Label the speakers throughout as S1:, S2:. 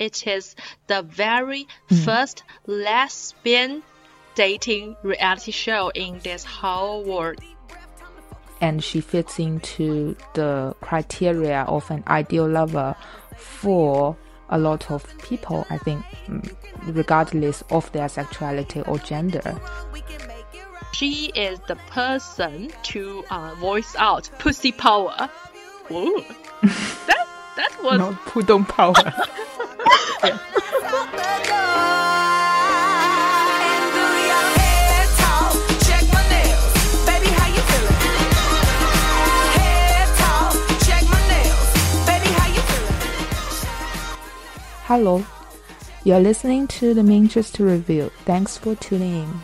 S1: it is the very first lesbian dating reality show in this whole world.
S2: And she fits into the criteria of an ideal lover for a lot of people, I think, mm, regardless of their sexuality or gender.
S1: She is the person to uh, voice out pussy power. Ooh. that that was
S2: Not pudong power. Yeah.
S3: And do your hair talk, check my nails. Baby, how you feeling? Hair talk, check my nails. Baby, how you feeling?
S2: Hello, you're listening to the Manchester Review. Thanks for tuning in.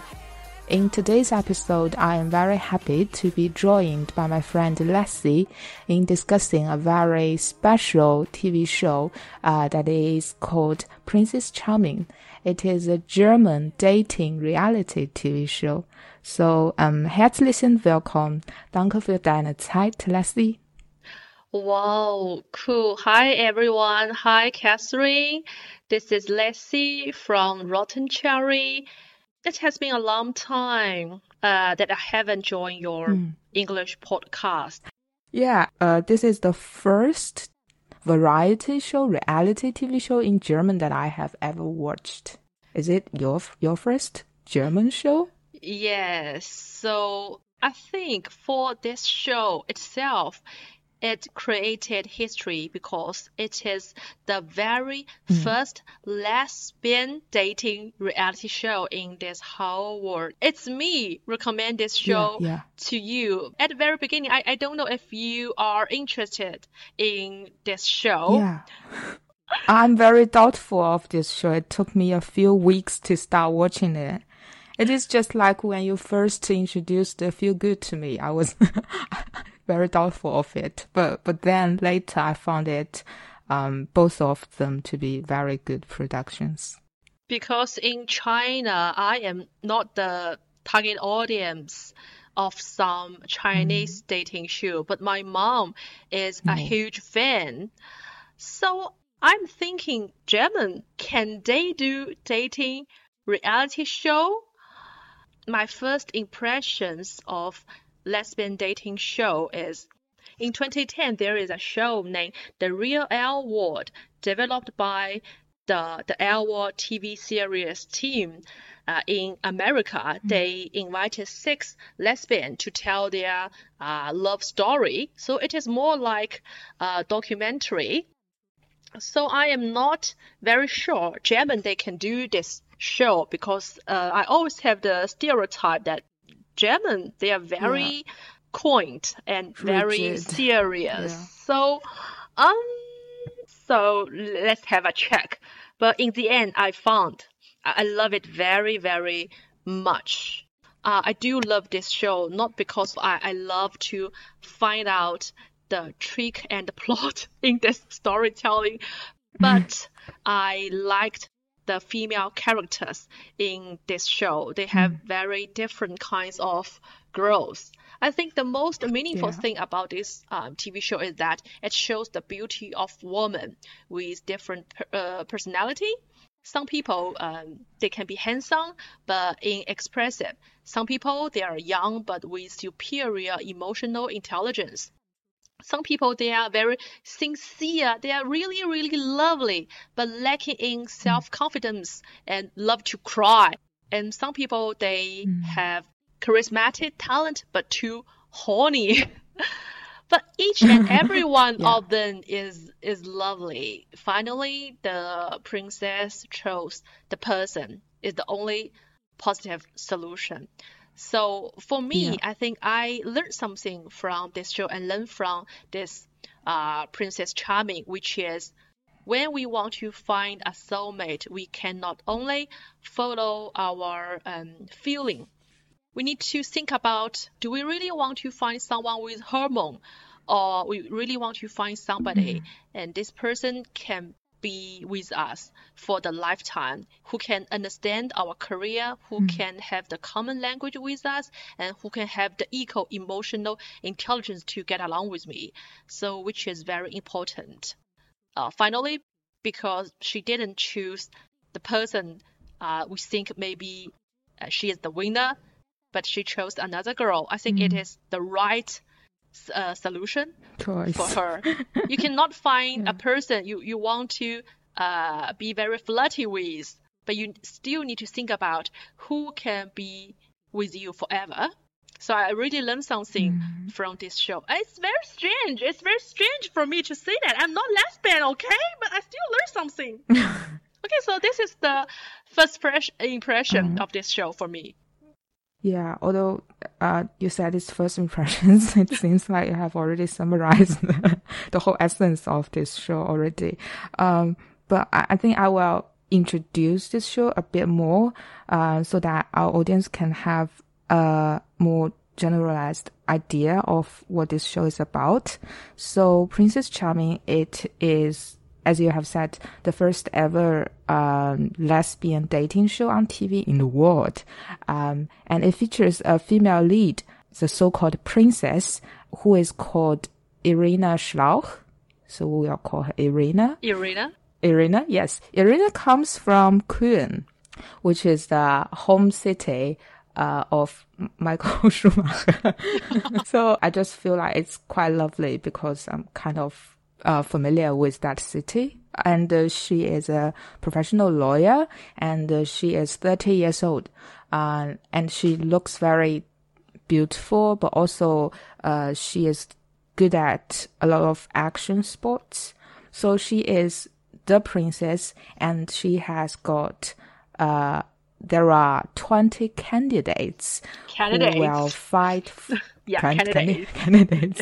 S2: In today's episode, I am very happy to be joined by my friend Leslie in discussing a very special TV show uh, that is called Princess Charming. It is a German dating reality TV show. So, um, herzlichen Willkommen. Danke für deine Zeit, Leslie.
S1: Wow, cool. Hi everyone. Hi Catherine. This is Leslie from Rotten Cherry. It has been a long time uh, that I haven't joined your English podcast.
S2: Yeah, uh, this is the first variety show, reality TV show in German that I have ever watched. Is it your your first German show?
S1: Yes, so I think for this show itself, it created history because it is the very hmm. first lesbian dating reality show in this whole world. It's me recommend this show
S2: yeah.
S1: to you. At the very beginning, I, I don't know if you are interested in this show.
S2: Yeah. I'm very doubtful of this show. It took me a few weeks to start watching it. It is just like when you first introduced the Feel Good to me. I was very doubtful of it, but but then later I found it, um, both of them to be very good productions.
S1: Because in China, I am not the target audience of some Chinese dating show, but my mom is a huge fan. So I'm thinking, German, can they do dating reality show? My first impressions of lesbian dating show is in 2010 there is a show named The Real L Word developed by the the L Word TV series team uh, in America. They invited six lesbians to tell their uh, love story. So it is more like a documentary. So I am not very sure German they can do this show because uh, I always have the stereotype that German they are very quaint and very serious.
S2: Yeah.
S1: So um so let's have a check. But in the end I found I I love it very very much. Uh, I do love this show not because I, I love to find out the trick and the plot in this storytelling, but I liked the female characters in this show. They have very different kinds of growth. I think the most meaningful
S2: Yeah.
S1: thing about this um, TV show is that it shows the beauty of women with different per- uh, personality. Some people um, they can be handsome but inexpressive. Some people they are young but with superior emotional intelligence some people they are very sincere. They are really really lovely but lacking in mm. self-confidence and love to cry. And some people they mm. have charismatic talent but too horny. But each and every one
S2: Yeah.
S1: of them is is lovely. Finally the princess chose the person. Is the only positive solution so for me,
S2: Yeah.
S1: I think I learned something from this show and learned from this uh, Princess Charming, which is when we want to find a soulmate, we can not only follow our um, feeling, we need to think about do we really want to find someone with hormone or we really want to find somebody and this person can be with us for the lifetime who can understand our career who can have the common language with us and who can have the equal emotional intelligence to get along with me. So which is very important. Uh, finally because she didn't choose the person uh, we think maybe uh, she is the winner, but she chose another girl. I think it is the right uh, solution
S2: Choice.
S1: for her. you cannot find a person you, you want to uh, be very flirty with, but you still need to think about who can be with you forever. So I really learned something from this show. It's very strange. It's very strange for me to say that. I'm not lesbian, okay? But I still learned something. okay, so this is the first fresh impression of this show for me.
S2: Yeah, although uh, you said it's first impressions, it seems like you have already summarized the whole essence of this show already. Um, but I, I think I will introduce this show a bit more uh, so that our audience can have a more generalized idea of what this show is about. So, Princess Charming, it is as you have said, the first ever um, lesbian dating show on TV in the world. Um, and it features a female lead, the so-called princess, who is called Irina Schlauch. So we will call her Irina.
S1: Irina?
S2: Irina, yes. Irina comes from Köln, which is the home city uh, of Michael Schumacher. so I just feel like it's quite lovely because I'm kind of uh, familiar with that city. And uh, she is a professional lawyer and uh, she is 30 years old. Uh, and she looks very beautiful, but also uh, she is good at a lot of action sports. So she is the princess and she has got, uh, there are 20 candidates,
S1: Candidates.
S2: who will fight.
S1: Yeah,
S2: can-
S1: candidates.
S2: candidates.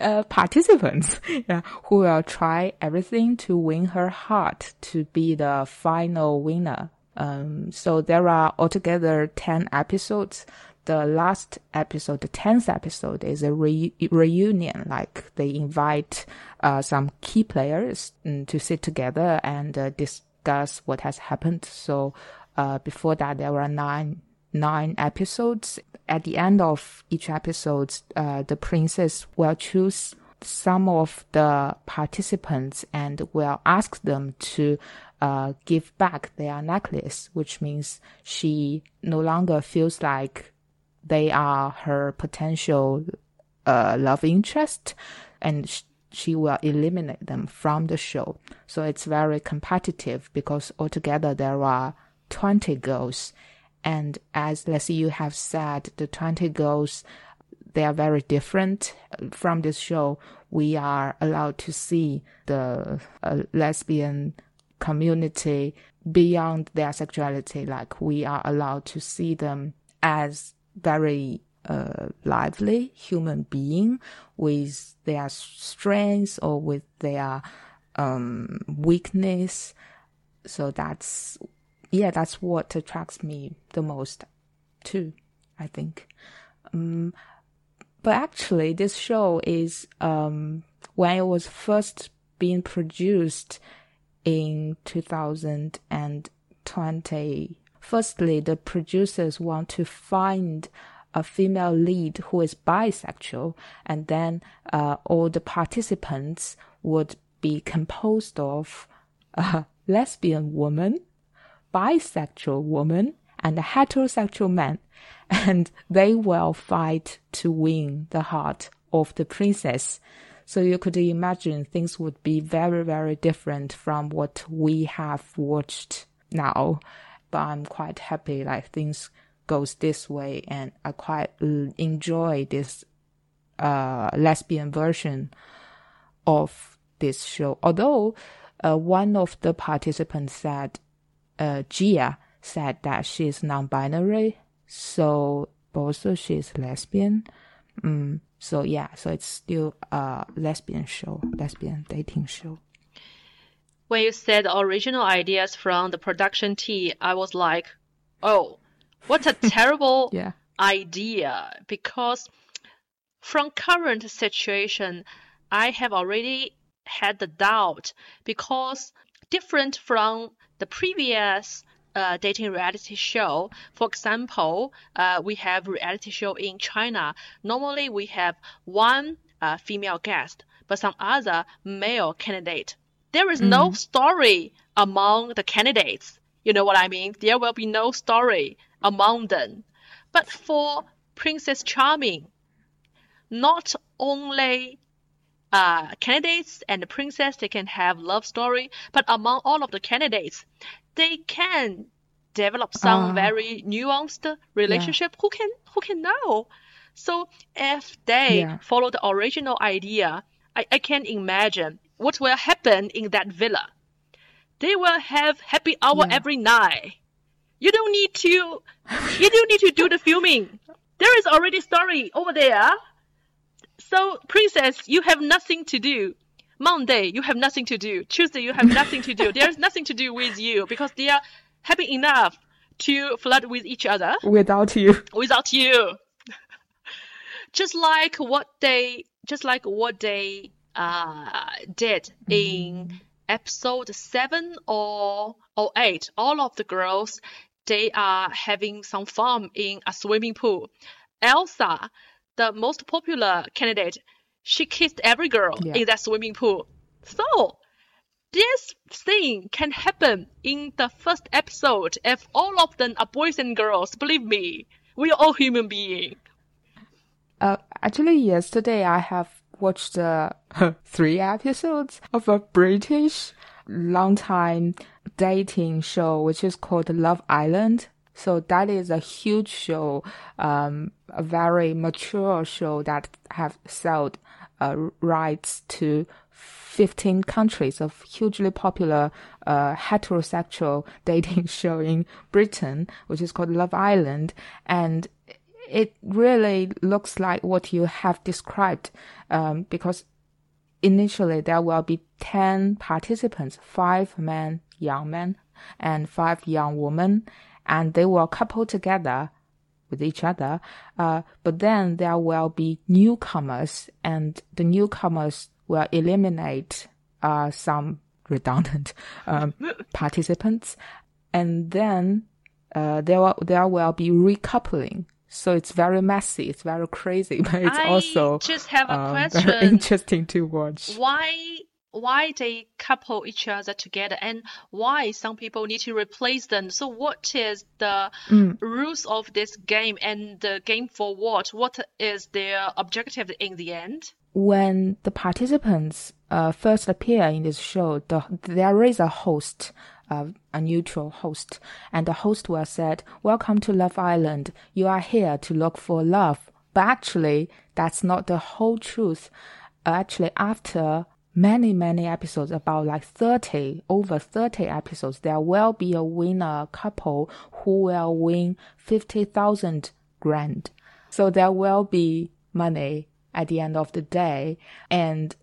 S2: Uh, participants yeah, who will try everything to win her heart to be the final winner. Um, so there are altogether 10 episodes. The last episode, the 10th episode is a re- reunion. Like they invite, uh, some key players mm, to sit together and uh, discuss what has happened. So, uh, before that, there were nine nine episodes. At the end of each episode, uh, the princess will choose some of the participants and will ask them to uh, give back their necklace, which means she no longer feels like they are her potential uh, love interest and sh- she will eliminate them from the show. So it's very competitive because altogether there are 20 girls. And as Leslie, you have said, the 20 girls, they are very different from this show. We are allowed to see the uh, lesbian community beyond their sexuality. Like we are allowed to see them as very uh, lively human being with their strengths or with their um, weakness. So that's yeah, that's what attracts me the most too. I think. Um, but actually, this show is um, when it was first being produced in 2020. Firstly, the producers want to find a female lead who is bisexual, and then uh, all the participants would be composed of a lesbian woman, bisexual woman, and a heterosexual man, and they will fight to win the heart of the princess. So you could imagine things would be very, very different from what we have watched now. But I'm quite happy like things goes this way and I quite enjoy this uh, lesbian version of this show. Although uh, one of the participants said, uh, Gia said that she is non-binary, so also she is lesbian. Mm, so yeah, so it's still a lesbian show, lesbian dating show.
S1: When you said original ideas from the production team, I was like, oh, what a terrible
S2: Yeah.
S1: idea. Because from current situation, I have already had the doubt because different from the previous uh, dating reality show. For example, uh, we have reality show in China. Normally, we have one uh, female guest, but some other male candidate there is no story among the candidates. You know what I mean? There will be no story among them. But for Princess Charming, not only uh, candidates and the princess they can have love story, but among all of the candidates, they can develop some
S2: Ah.
S1: very nuanced relationship. Who can who can know? So if they
S2: Yeah.
S1: follow the original idea, I, I can imagine what will happen in that villa. They will have happy hour
S2: Yeah.
S1: every night. You don't need to you don't need to do the filming. There is already story over there. So, princess, you have nothing to do. Monday, you have nothing to do. Tuesday, you have nothing to do. There's nothing to do with you because they are happy enough to flirt with each other
S2: Without you.
S1: without you. just like what they, just like what they uh, did in episode seven or or eight. All of the girls, they are having some fun in a swimming pool. Elsa, the most popular candidate, she kissed every girl
S2: Yeah.
S1: in that swimming pool. So this thing can happen in the first episode if all of them are boys and girls. Believe me, we are all human beings.
S2: Uh, actually, yesterday I have watched uh, three episodes of a British long time dating show, which is called Love Island. So that is a huge show, um, a very mature show that have sold uh, rights to 15 countries of hugely popular uh, heterosexual dating show in Britain, which is called Love Island. And it really looks like what you have described, um, because initially there will be 10 participants, five men, young men, and five young women, and they will couple together with each other. Uh, but then there will be newcomers, and the newcomers will eliminate uh, some redundant um, participants, and then uh, there will there will be recoupling. So it's very messy, it's very crazy, but it's
S1: I
S2: also
S1: just have a
S2: um,
S1: question.
S2: very interesting to watch.
S1: why why they couple each other together and why some people need to replace them so what is the rules of this game and the game for what what is their objective in the end
S2: when the participants uh, first appear in this show, the, there is a host, uh, a neutral host, and the host will said, "Welcome to Love Island. You are here to look for love." But actually, that's not the whole truth. Actually, after many many episodes, about like thirty, over thirty episodes, there will be a winner couple who will win fifty thousand grand. So there will be money at the end of the day. And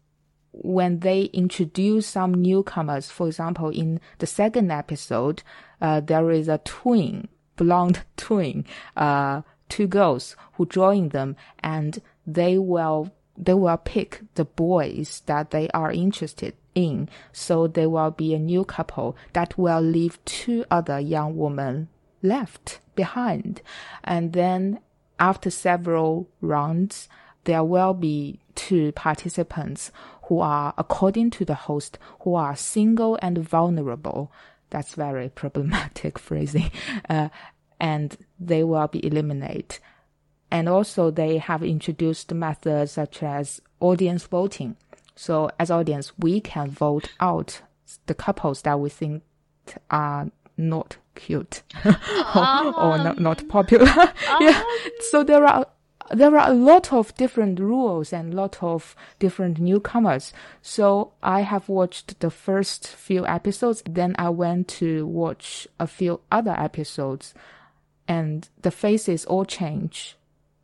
S2: when they introduce some newcomers, for example, in the second episode, uh, there is a twin, blonde twin, uh, two girls who join them and they will, they will pick the boys that they are interested in. So there will be a new couple that will leave two other young women left behind. And then after several rounds, there will be two participants who are, according to the host, who are single and vulnerable. That's very problematic phrasing. Uh, and they will be eliminated. And also they have introduced methods such as audience voting. So as audience, we can vote out the couples that we think are not cute or, or not, ah. not popular. yeah. Ah. So there are there are a lot of different rules and a lot of different newcomers. So I have watched the first few episodes, then I went to watch a few other episodes, and the faces all change.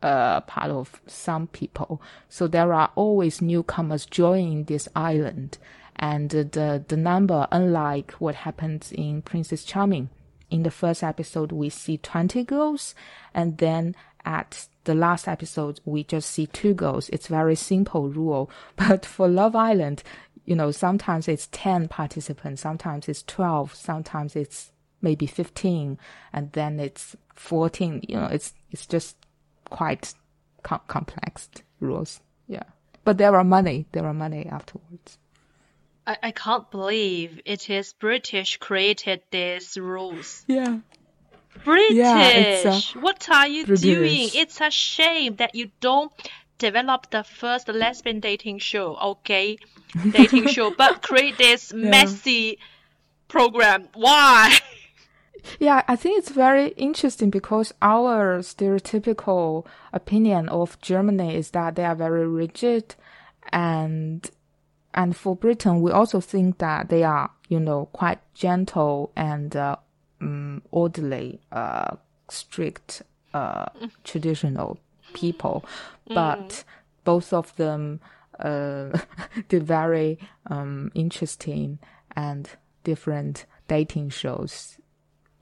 S2: Uh, part of some people. So there are always newcomers joining this island, and the the number, unlike what happens in Princess Charming, in the first episode we see 20 girls and then at the last episode we just see two girls. It's very simple rule. But for love island you know sometimes it's 10 participants sometimes it's 12 sometimes it's maybe 15 and then it's 14 you know it's it's just quite com- complex rules yeah but there are money there are money afterwards
S1: I, I can't believe it is British created these rules.
S2: Yeah.
S1: British,
S2: it's, uh,
S1: what are you doing? It's a shame that you don't develop the first lesbian dating show okay? dating show, but create this messy program. Why?
S2: Yeah, I think it's very interesting because our stereotypical opinion of Germany is that they are very rigid and and for Britain we also think that they are, you know, quite gentle and uh, um, orderly, uh, strict, uh, traditional people. But both of them uh, did very um, interesting and different dating shows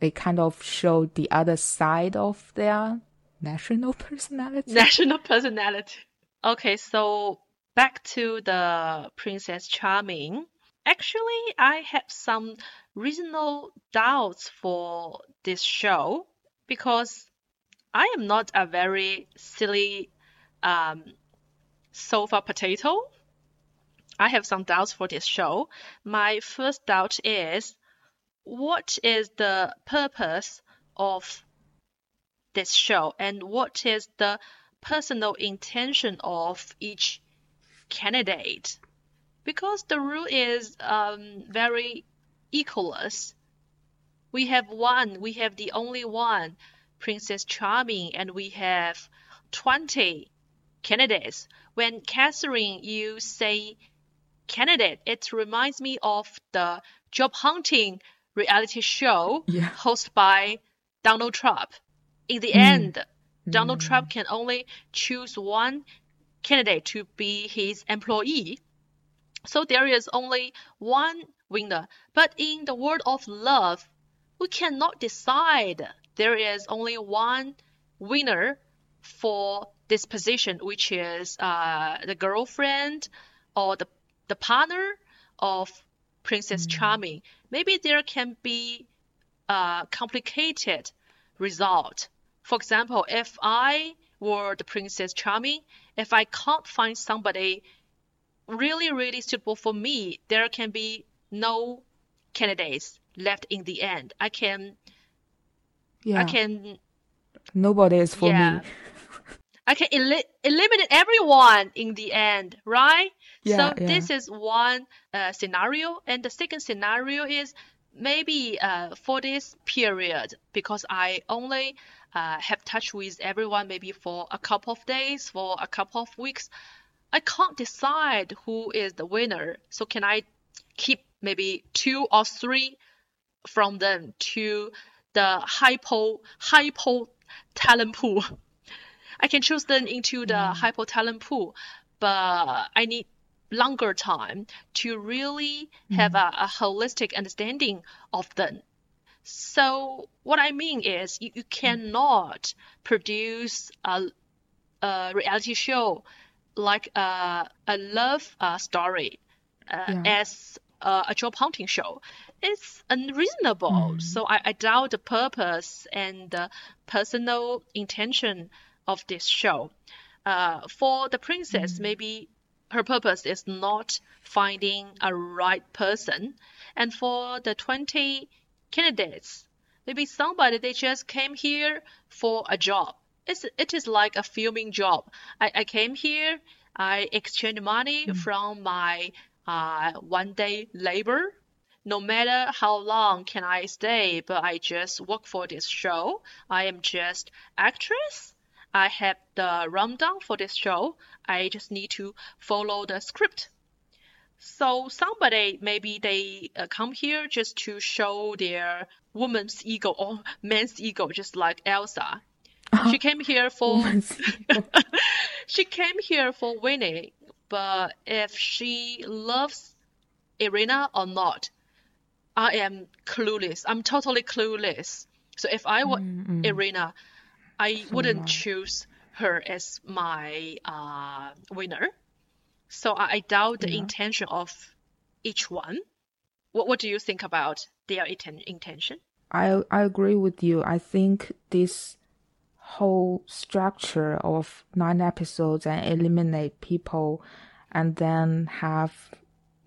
S2: they kind of showed the other side of their national personality.
S1: National personality. Okay, so back to the Princess Charming. Actually, I have some reasonable doubts for this show because I am not a very silly um, sofa potato. I have some doubts for this show. My first doubt is what is the purpose of this show and what is the personal intention of each candidate? Because the rule is um, very equalist. We have one, we have the only one, Princess Charming, and we have 20 candidates. When Catherine, you say candidate, it reminds me of the job hunting reality show
S2: Yeah.
S1: hosted by Donald Trump. In the mm. end, Donald mm. Trump can only choose one candidate to be his employee. So there is only one winner. But in the world of love, we cannot decide. There is only one winner for this position, which is uh, the girlfriend or the, the partner of Princess mm. Charming. Maybe there can be a complicated result. For example, if I were the Princess Charming, if I can't find somebody really, really suitable for me, there can be no candidates left in the end. I can,
S2: Yeah,
S1: I can,
S2: nobody is for
S1: yeah.
S2: me.
S1: I can eli- eliminate everyone in the end, right?
S2: Yeah,
S1: so
S2: yeah.
S1: this is one uh, scenario, and the second scenario is maybe uh, for this period because I only uh, have touch with everyone maybe for a couple of days, for a couple of weeks. I can't decide who is the winner. So can I keep maybe two or three from them to the hypo hypo talent pool? I can choose them into the hypo talent pool, but I need longer time to really have a, a holistic understanding of them. So what I mean is you, you cannot produce a, a reality show like a, a love uh, story uh,
S2: Yeah.
S1: as a, a job hunting show. It's unreasonable. So I, I doubt the purpose and the personal intention of this show. Uh, for the princess, maybe her purpose is not finding a right person. And for the 20 candidates, maybe somebody they just came here for a job. It's, it is like a filming job. I, I came here, I exchange money from my uh, one day labor. No matter how long can I stay, but I just work for this show. I am just actress. I have the rundown for this show. I just need to follow the script. So somebody maybe they uh, come here just to show their woman's ego or man's ego, just like Elsa. She came here for she came here for winning, but if she loves Irina or not, I am clueless. I'm totally clueless. So if I were Irina, I wouldn't choose her as my uh, winner. So I, I doubt the intention of each one. What What do you think about their inten- intention?
S2: I I agree with you. I think this whole structure of nine episodes and eliminate people and then have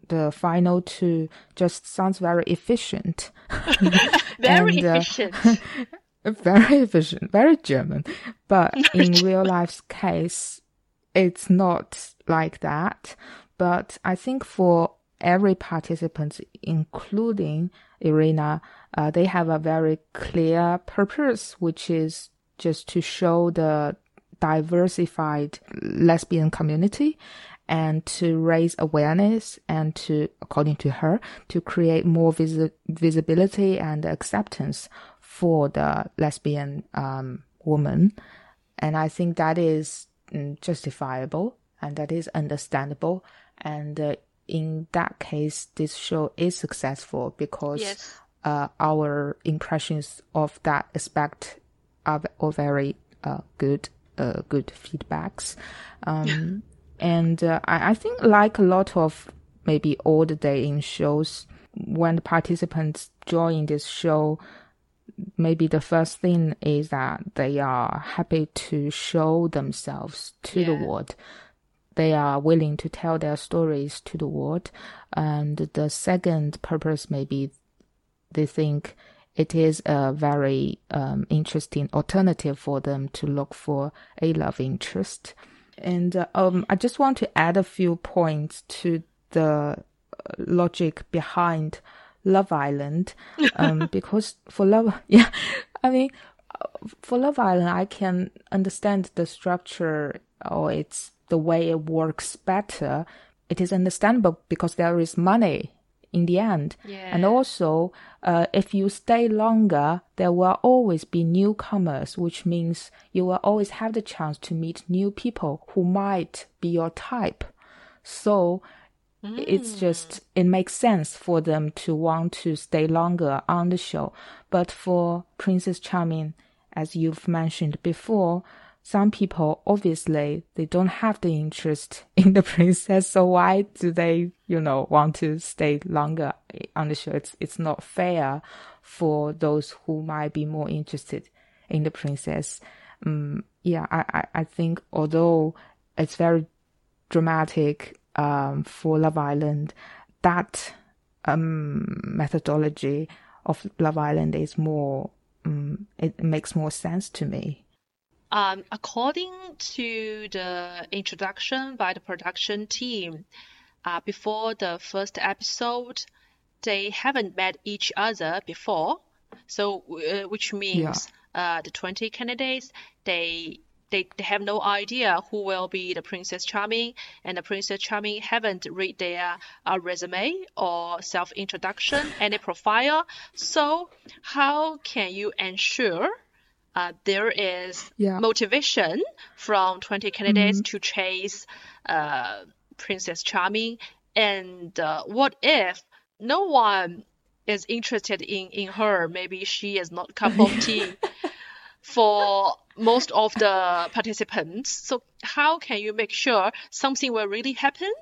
S2: the final two just sounds very efficient.
S1: Very
S2: And, uh,
S1: efficient.
S2: very efficient, very German. But in real life's case, it's not like that. But I think for every participant, including Irina, uh, they have a very clear purpose, which is just to show the diversified lesbian community and to raise awareness and to, according to her, to create more visi- visibility and acceptance for the lesbian um, woman. And I think that is mm, justifiable and that is understandable. And uh, in that case, this show is successful because
S1: Yes.
S2: uh, our impressions of that aspect are all very uh, good, uh, good feedbacks. Um, and uh, I, I think, like a lot of maybe old dating shows, when the participants join this show, maybe the first thing is that they are happy to show themselves to the world. They are willing to tell their stories to the world. And the second purpose maybe they think it is a very um, interesting alternative for them to look for a love interest. And uh, um, I just want to add a few points to the uh, logic behind Love Island, um, because for Love, yeah, I mean, for Love Island, I can understand the structure or it's the way it works better. It is understandable because there is money in the end. And also, uh, if you stay longer, there will always be newcomers, which means you will always have the chance to meet new people who might be your type. So it's just, it makes sense for them to want to stay longer on the show. But for Princess Charming, as you've mentioned before, some people obviously they don't have the interest in the princess, so why do they, you know, want to stay longer on the show? It's it's not fair for those who might be more interested in the princess. Um, yeah, I, I, I think although it's very dramatic um, for Love Island, that um, methodology of Love Island is more, um, it makes more sense to me.
S1: Um, according to the introduction by the production team, uh, before the first episode, they haven't met each other before. So, uh, which means uh, the 20 candidates, they, they they have no idea who will be the Princess Charming, and the Princess Charming haven't read their uh, resume or self-introduction, any profile. So, how can you ensure uh, there is
S2: Yeah.
S1: motivation from 20 candidates to chase uh, Princess Charming. And uh, what if no one is interested in, in her? Maybe she is not cup of tea for most of the participants. So how can you make sure something will really happen?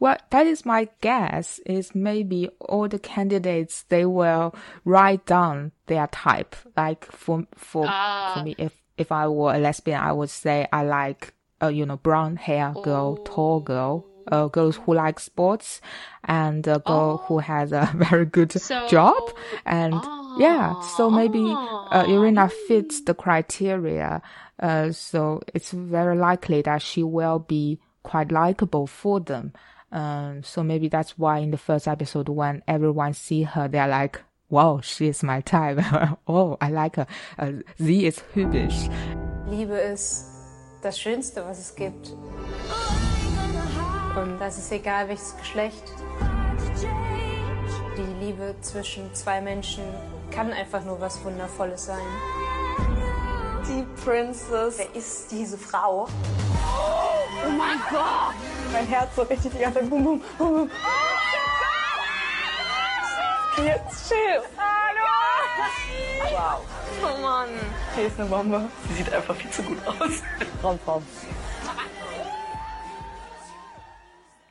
S2: Well, that is my guess. Is maybe all the candidates they will write down their type. Like for for
S1: Ah.
S2: for me, if if I were a lesbian, I would say I like uh, you know brown hair girl, tall girl, uh, girls who like sports, and a girl who has a very good
S1: So-
S2: job. And yeah, so maybe uh, Irina fits the criteria. Uh, so it's very likely that she will be quite likable for them. Um, so maybe that's why in the first episode, when everyone see her, they're like, "Wow, she is my type." oh, I like her. Uh, sie ist hübsch.
S4: Liebe ist das Schönste, was es gibt. Und das ist egal, welches Geschlecht. Die Liebe zwischen zwei Menschen kann einfach nur was Wundervolles sein.
S5: Die Princess. Wer ist diese Frau? Oh mein Gott! Mein Herz so richtig die ganze Zeit bum bum bum bum. Jetzt chill. Hallo! Wow. Oh Mann. Hier ist eine Bombe. Sie sieht einfach viel zu gut aus. Raum, Raum.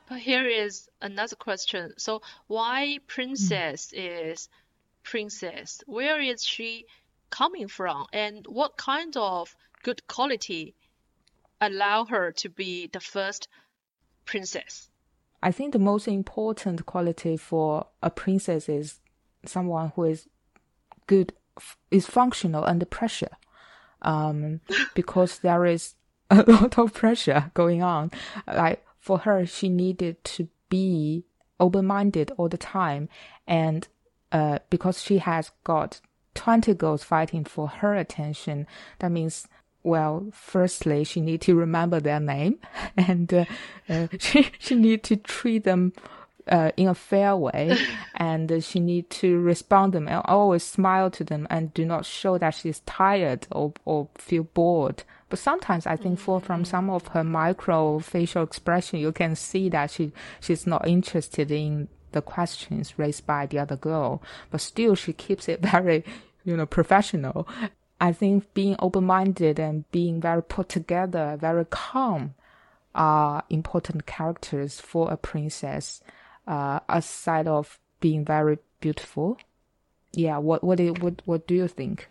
S1: But here is another question. So why princess is princess? Where is she coming from? And what kind of good quality allow her to be the first princess?
S2: I think the most important quality for a princess is someone who is good, is functional under pressure. Um, because there is a lot of pressure going on. Like for her, she needed to be open-minded all the time, and uh, because she has got 20 girls fighting for her attention, that means well, firstly, she need to remember their name, and uh, uh, she she need to treat them uh, in a fair way, and uh, she need to respond to them and always smile to them, and do not show that she's tired or or feel bored. But sometimes I think for from some of her micro facial expression, you can see that she she's not interested in the questions raised by the other girl, but still she keeps it very you know professional I think being open minded and being very put together, very calm are important characters for a princess, uh, aside of being very beautiful. Yeah, what what do, what what do you think?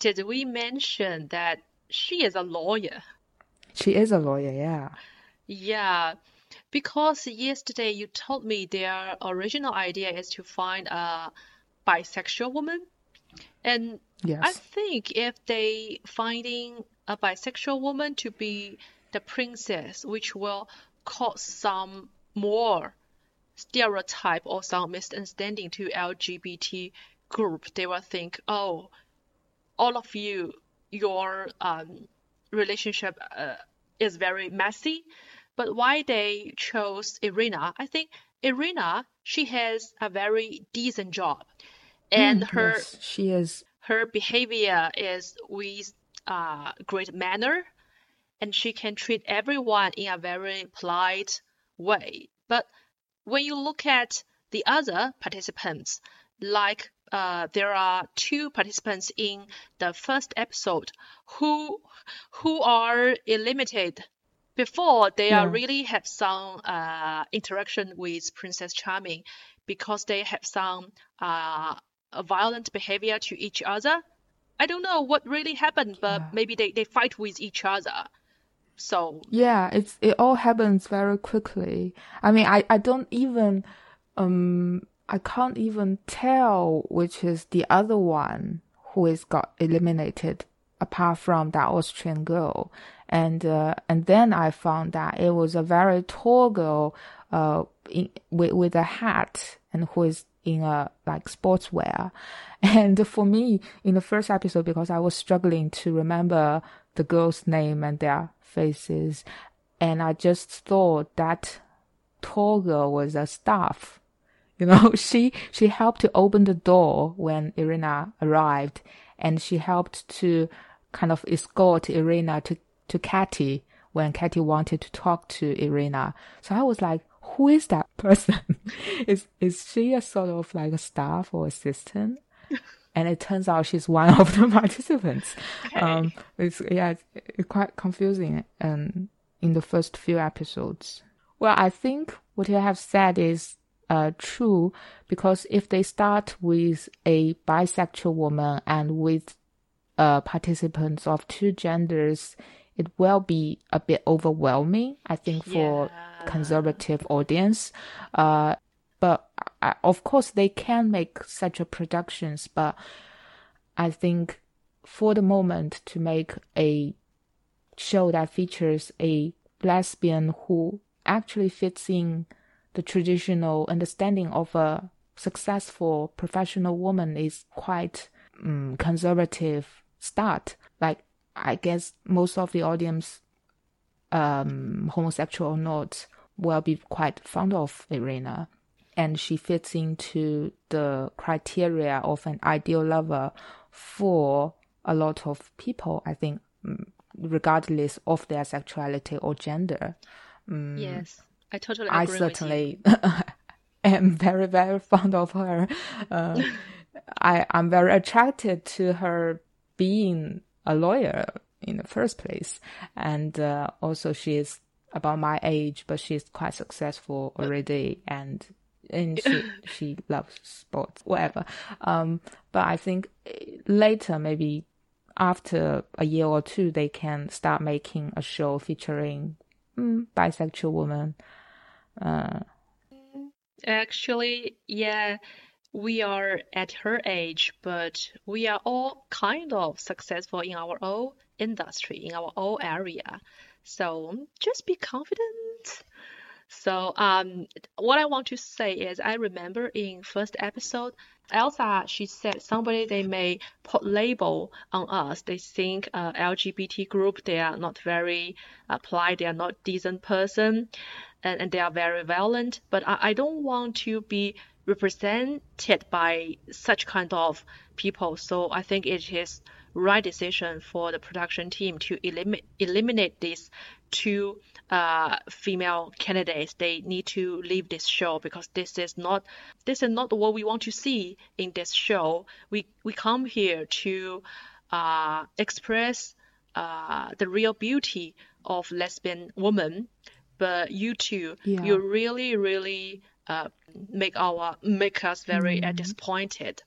S1: Did we mention that she is a lawyer?
S2: She is a lawyer, yeah.
S1: Yeah, because yesterday you told me their original idea is to find a bisexual woman. And I think if they finding a bisexual woman to be the princess, which will cause some more stereotype or some misunderstanding to LGBT group, they will think, oh, all of you, your um, relationship uh, is very messy. But why they chose Irina? I think Irina, she has a very decent job, and her
S2: Yes, she is.
S1: her behavior is with uh, great manner and she can treat everyone in a very polite way. But when you look at the other participants, like uh, there are two participants in the first episode who who are eliminated before they are really have some uh, interaction with Princess Charming because they have some uh, violent behavior to each other. I don't know what really happened, but
S2: Yeah.
S1: maybe they, they fight with each other. So
S2: Yeah, it's it all happens very quickly. I mean, I I don't even um I can't even tell which is the other one who is got eliminated apart from that Austrian girl. And uh, and then I found that it was a very tall girl uh in, with with a hat and who is in a like sportswear. And for me, in the first episode, because I was struggling to remember the girl's name and their faces, and I just thought that tall girl was a staff. You know, she she helped to open the door when Irina arrived, and she helped to kind of escort Irina to to Katy when Katy wanted to talk to Irina. So I was like, who is that person? is is she a sort of like a staff or assistant? and it turns out she's one of the participants. Um, it's yeah, it's, it's quite confusing. Um, in the first few episodes. Well, I think what you have said is uh, true because if they start with a bisexual woman and with uh, participants of two genders, it will be a bit overwhelming. I think for
S1: Yeah.
S2: conservative audience. Uh, but uh, of course they can make such a productions, but I think for the moment to make a show that features a lesbian who actually fits in the traditional understanding of a successful professional woman is quite um, conservative start. Like I guess most of the audience, um, homosexual or not, will be quite fond of Irina, and she fits into the criteria of an ideal lover for a lot of people. I think, mm, regardless of their sexuality or gender.
S1: yes, I totally
S2: I
S1: agree with you.
S2: certainly am very, very fond of her. Uh, I, I'm very attracted to her being a lawyer in the first place. And uh, also she is about my age, but she's quite successful already and and she she loves sports, whatever. Um, but I think eh, later, maybe after a year or two, they can start making a show featuring mm, bisexual woman Uh,
S1: Actually, yeah, we are at her age, but we are all kind of successful in our own industry, in our own area. So just be confident. So, um, what I want to say is, I remember in first episode, Elsa, she said somebody they may put label on us. They think uh, LGBT group they are not very polite, they are not decent person, and, and they are very violent. But I, I don't want to be represented by such kind of people. So I think it is right decision for the production team to eliminate eliminate these two uh, female candidates. They need to leave this show because this is not this is not what we want to see in this show. We we come here to uh, express uh, the real beauty of lesbian woman, but you two,
S2: Yeah.
S1: you really really uh, make our make us very uh, disappointed.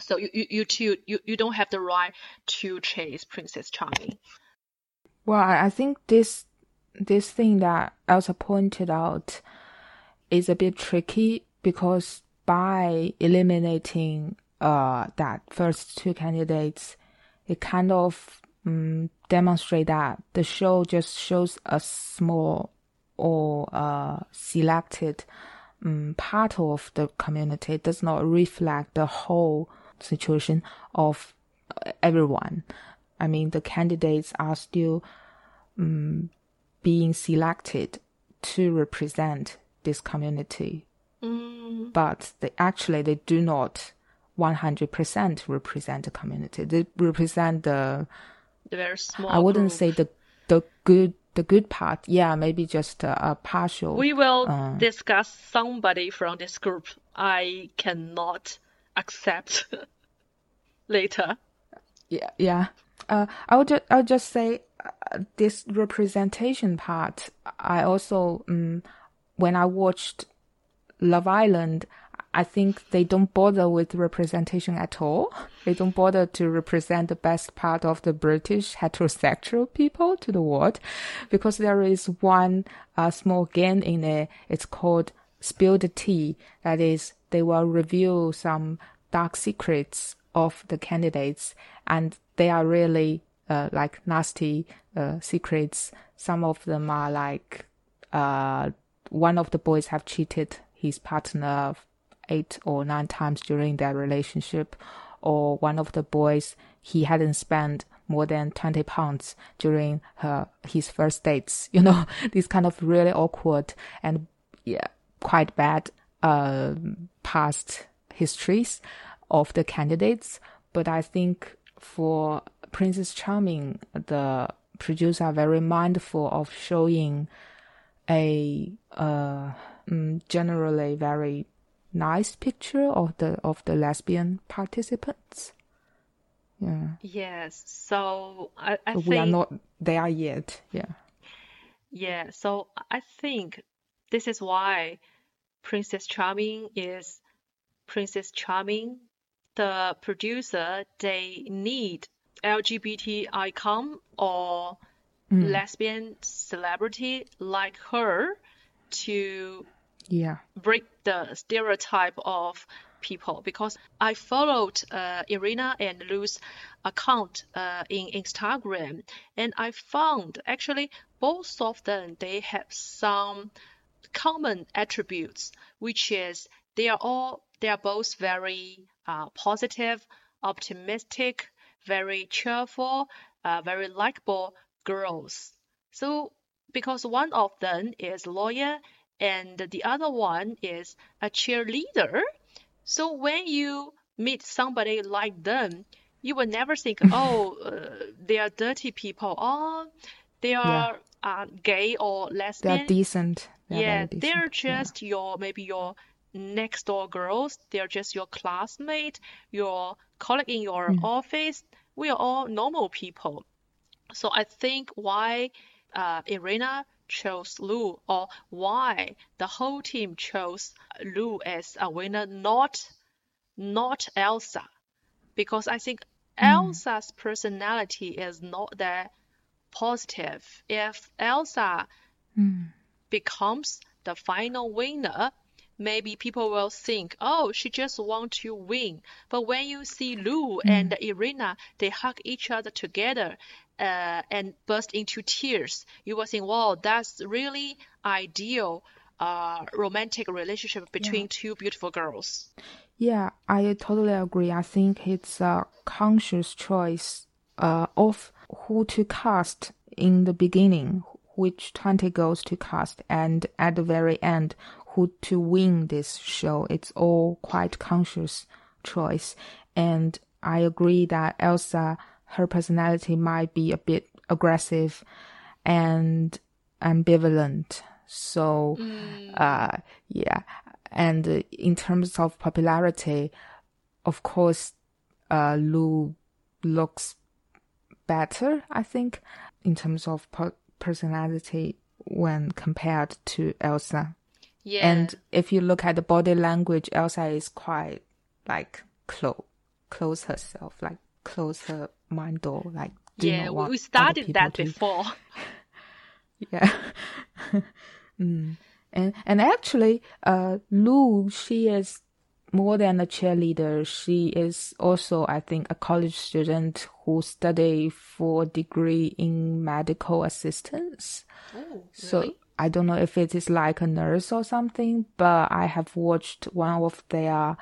S1: So you, you, you two you, you don't have the right to chase Princess Charming.
S2: Well, I, I think this this thing that Elsa pointed out is a bit tricky because by eliminating uh that first two candidates, it kind of um, demonstrate that the show just shows a small or uh selected um, part of the community. It does not reflect the whole situation of uh, everyone. I mean, the candidates are still um, being selected to represent this community,
S1: Mm,
S2: but they actually they do not 100% represent the community. They represent the
S1: the very small.
S2: I wouldn't
S1: group.
S2: say the the good the good part. Yeah, maybe just a, a partial.
S1: We will
S2: uh,
S1: discuss somebody from this group. I cannot accept later.
S2: Yeah, yeah. Uh, I would just, I would just say uh, this representation part. I also, um, when I watched Love Island, I think they don't bother with representation at all. They don't bother to represent the best part of the British heterosexual people to the world, because there is one uh, small game in it. It's called Spill the Tea. That is, they will reveal some dark secrets of the candidates, and they are really uh, like nasty uh, secrets. Some of them are like uh, one of the boys have cheated his partner eight or nine times during their relationship, or one of the boys he hadn't spent more than 20 pounds during her his first dates. You know these kind of really awkward and yeah quite bad uh, past histories of the candidates. But i think for princess charming the producers are very mindful of showing a uh, mm, generally very nice picture of the of the lesbian participants yeah
S1: Yes. So I, I
S2: we are
S1: think
S2: not there yet yeah
S1: yeah. So I think this is why Princess Charming is Princess Charming. The producer they need LGBT icon or mm. lesbian celebrity like her to
S2: yeah.
S1: break the stereotype of people because I followed uh, Irina and Lou's account uh, in Instagram and I found actually both of them they have some common attributes which is they are all they are both very uh, positive optimistic very cheerful uh, very likable girls. So because one of them is lawyer and the other one is a cheerleader. So when you meet somebody like them, you will never think, oh, uh, they are dirty people, or they are uh, gay or less
S2: they are decent they are
S1: Yeah,
S2: very
S1: they're
S2: decent, yeah.
S1: just your maybe your next door girls. They're just your classmate, your colleague in your
S2: Mm.
S1: office. We are all normal people. So I think why uh, Irina chose Lou, or why the whole team chose Lou as a winner, not not Elsa, because I think Elsa's personality is not that positive. If Elsa
S2: Mm.
S1: becomes the final winner, maybe people will think, oh, she just want to win. But when you see Lou and Irina, they hug each other together uh, and burst into tears, you will think, wow, that's really ideal uh, romantic relationship between two beautiful girls.
S2: Yeah, I totally agree. I think it's a conscious choice uh, of who to cast in the beginning, which 20 girls to cast, and at the very end, who to win this show. It's all quite conscious choice. And I agree that Elsa, her personality might be a bit aggressive and ambivalent. So, uh, yeah. And uh, in terms of popularity, of course, uh, Lou looks better, I think, in terms of per- personality when compared to Elsa.
S1: Yeah.
S2: And if you look at the body language, Elsa is quite like close, close herself, like close her mind door, like
S1: yeah,
S2: not
S1: we-
S2: other
S1: that
S2: to-
S1: before.
S2: Yeah. mm. And and actually, uh, Lou, she is more than a cheerleader. She is also, I think, a college student who study for a degree in medical assistance.
S1: Oh,
S2: So
S1: really?
S2: I don't know if it is like a nurse or something, but I have watched one of their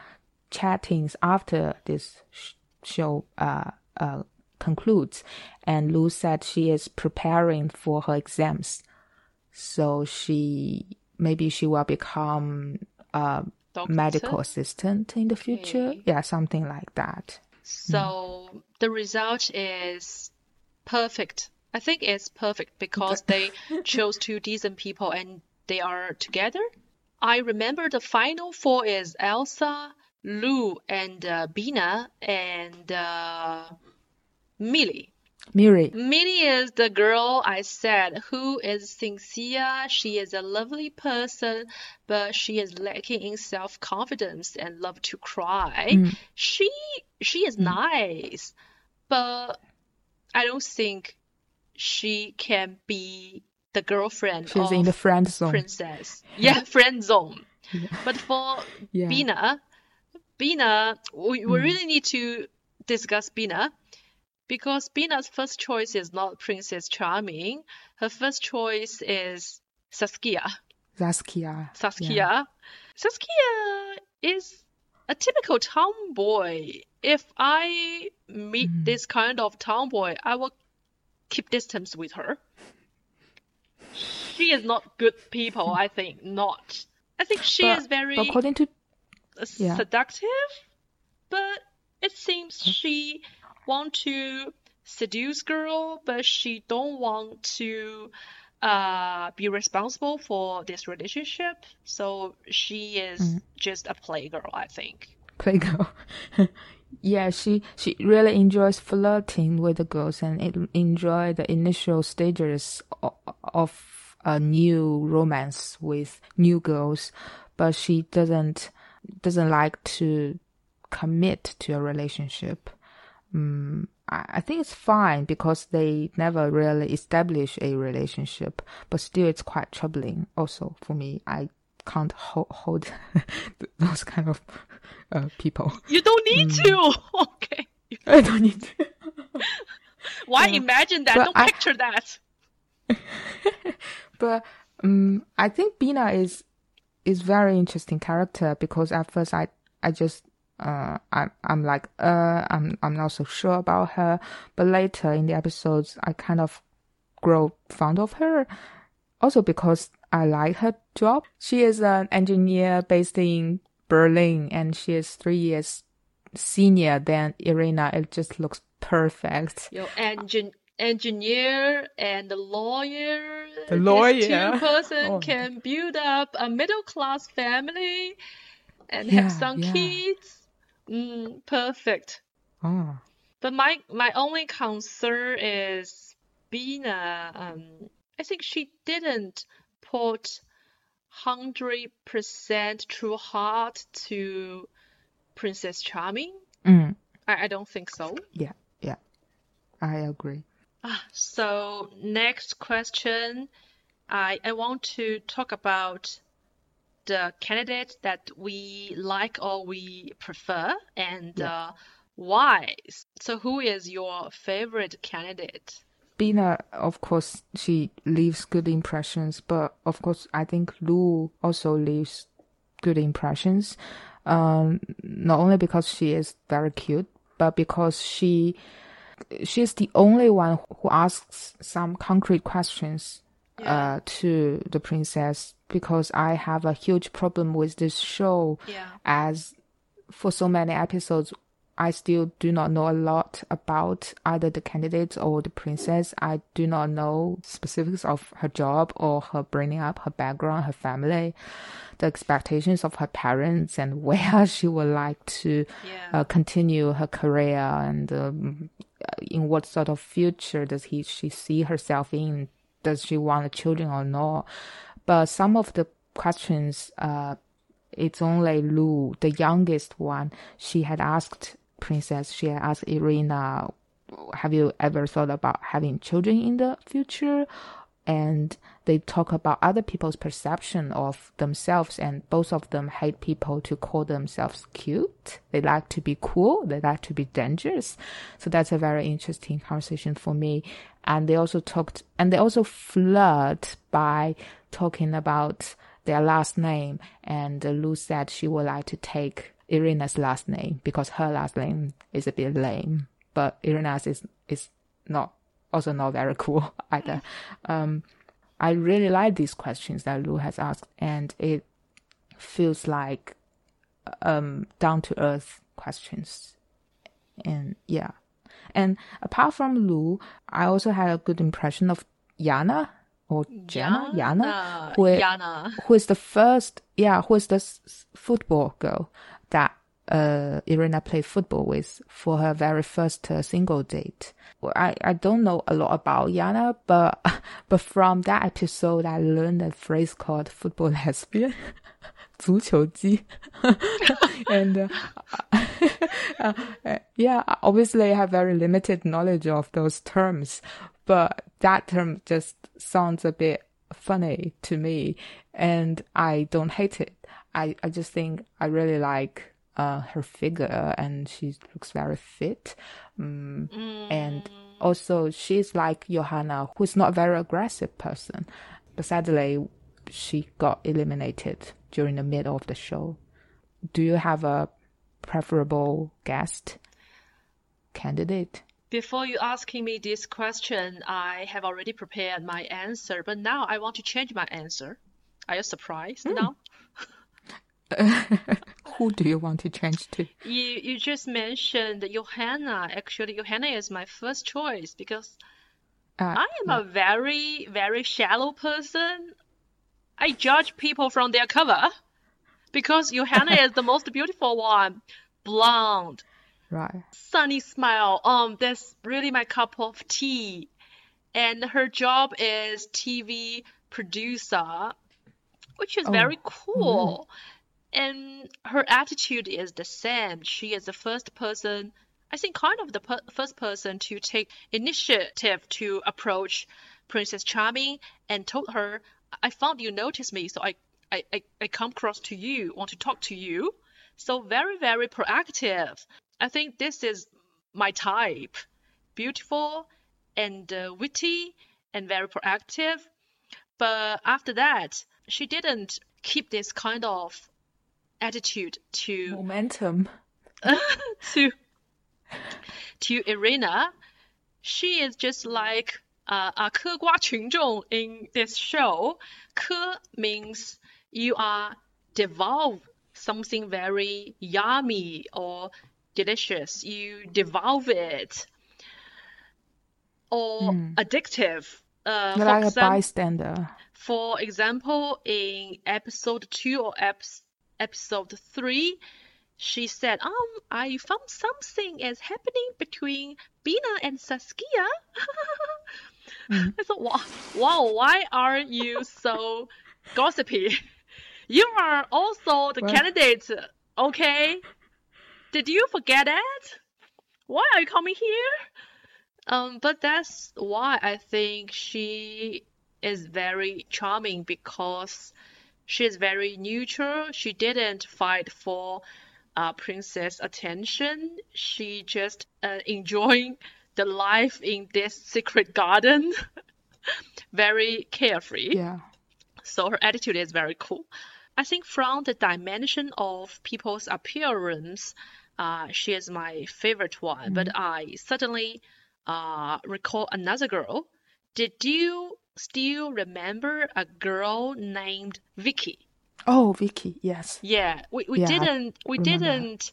S2: chattings after this sh- show uh, uh, concludes, and Lou said she is preparing for her exams, so she maybe she will become a
S1: Doctor?
S2: medical assistant in the future.
S1: Okay.
S2: Yeah, something like that.
S1: So the result is perfect. I think it's perfect because they chose two decent people and they are together. I remember the final four is Elsa, Lou, and uh, Bina, and uh, Millie.
S2: Miri,
S1: Millie is the girl I said who is sincere. She is a lovely person, but she is lacking in self-confidence and love to cry. Mm. She she is mm. nice, but I don't think she can be the girlfriend
S2: she's
S1: of
S2: in the friend zone.
S1: princess. Yeah, friend zone. But for
S2: Yeah.
S1: Bina, Bina, we, we mm. really need to discuss Bina because Bina's first choice is not Princess Charming. Her first choice is Saskia.
S2: Saskia.
S1: Saskia. Saskia is a typical tomboy. If I meet mm-hmm. this kind of tomboy, I will keep distance with her. She is not good people, I think. Not. I think she
S2: But-
S1: is very
S2: according to Yeah.
S1: seductive, but it seems she want to seduce girl, but she don't want to uh be responsible for this relationship. So she is
S2: Mm.
S1: just a playgirl, I think.
S2: Playgirl. yeah, she she really enjoys flirting with the girls and it enjoy the initial stages of, of a new romance with new girls, but she doesn't doesn't like to commit to a relationship. Mm, I think it's fine because they never really establish a relationship, but still it's quite troubling also for me. I can't hold, hold those kind of uh, people.
S1: You don't need
S2: Mm.
S1: to. Okay.
S2: I don't need to.
S1: Why imagine that? Don't
S2: I-
S1: picture that.
S2: But um, I think Bina is is very interesting character because at first I I just uh I I'm like uh I'm I'm not so sure about her, but later in the episodes I kind of grow fond of her. Also because I like her job. She is an engineer based in Berlin and she is three years senior than Irina. It just looks perfect.
S1: Your engine engineer and the lawyer.
S2: The
S1: These
S2: lawyer.
S1: two person
S2: Oh.
S1: can build up a middle class family and
S2: Yeah,
S1: have some
S2: yeah.
S1: kids. Mm, perfect.
S2: Oh.
S1: But my my only concern is Bina. Um, I think she didn't put hundred percent true heart to Princess Charming.
S2: Mm,
S1: I, I don't think so.
S2: yeah, yeah. I agree.
S1: Ah, So next question, I I want to talk about the candidate that we like or we prefer and
S2: Yeah.
S1: uh, why. So, who is your favorite candidate?
S2: Bina, of course, she leaves good impressions, but of course, I think Lou also leaves good impressions. Um, not only because she is very cute, but because she she's the only one who asks some concrete questions uh, to the princess. Because I have a huge problem with this show,
S1: Yeah.
S2: as for so many episodes, I still do not know a lot about either the candidates or the princess. I do not know specifics of her job or her bringing up, her background, her family, the expectations of her parents, and where she would like to
S1: Yeah.
S2: uh, continue her career and um, in what sort of future does he she see herself in? Does she want children or not? But some of the questions, uh, it's only Lou, the youngest one. She had asked Princess, she had asked Irina, have you ever thought about having children in the future? And they talk about other people's perception of themselves, and both of them hate people to call themselves cute. They like to be cool. They like to be dangerous. So that's a very interesting conversation for me. And they also talked, and they also flirt by talking about their last name. And Lou said she would like to take Irina's last name because her last name is a bit lame, but Irina's is is not also not very cool either. Um, I really like these questions that Lou has asked, and it feels like um down to earth questions, and yeah. And apart from Lou, I also had a good impression of Yana or Jana, Yana,
S1: Yana.
S2: who,
S1: Yana.
S2: who is the first, yeah, who is the football girl that uh, Irina played football with for her very first uh, single date. Well, I, I don't know a lot about Yana, but but from that episode, I learned a phrase called football lesbian. 足球鸡 and uh, uh, yeah, obviously I have very limited knowledge of those terms, but that term just sounds a bit funny to me, and I don't hate it. I, I just think I really like uh, her figure, and she looks very fit. Um, And also, she's like Johanna, who's not a very aggressive person, but sadly, she got eliminated during the middle of the show. Do you have a preferable guest candidate?
S1: Before you asking me this question, I have already prepared my answer, but now I want to change my answer. Are you surprised now?
S2: Who do you want to change to?
S1: You you just mentioned Johanna. Actually, Johanna is my first choice because
S2: Uh,
S1: I am a very, very shallow person. I judge people from their cover because Johanna is the most beautiful one. Blonde,
S2: right.
S1: sunny smile. Um, that's really my cup of tea. And her job is TV producer, which is
S2: Oh,
S1: very cool. And her attitude is the same. She is the first person, I think, kind of the per first person to take initiative to approach Princess Charming and told her, I found you noticed me, so I, I, I, I come across to you, want to talk to you. So very, very proactive. I think this is my type. Beautiful and uh, witty and very proactive. But after that, she didn't keep this kind of attitude to
S2: momentum
S1: to to Irina. She is just like uh, a ke gua qunzhong in this show. Ke means you are devolve something very yummy or delicious. You devolve it or mm. addictive. Uh,
S2: like a bystander.
S1: For example, in episode two or episode episode three, she said, "Um, I found something is happening between Bina and Saskia." I thought, wow, wow, why are you so gossipy? You are also the
S2: Well-
S1: candidate, okay? Did you forget it? Why are you coming here? Um, but that's why I think she is very charming because She is very neutral. She didn't fight for uh, princess attention. She just uh, enjoying the life in this secret garden. very carefree.
S2: Yeah.
S1: So her attitude is very cool. I think from the dimension of people's appearance, uh, she is my favorite one. But I suddenly uh, recall another girl. Did you still remember a girl named Vicky?
S2: Oh, Vicky. Yes.
S1: Yeah, we, we
S2: Yeah,
S1: didn't we didn't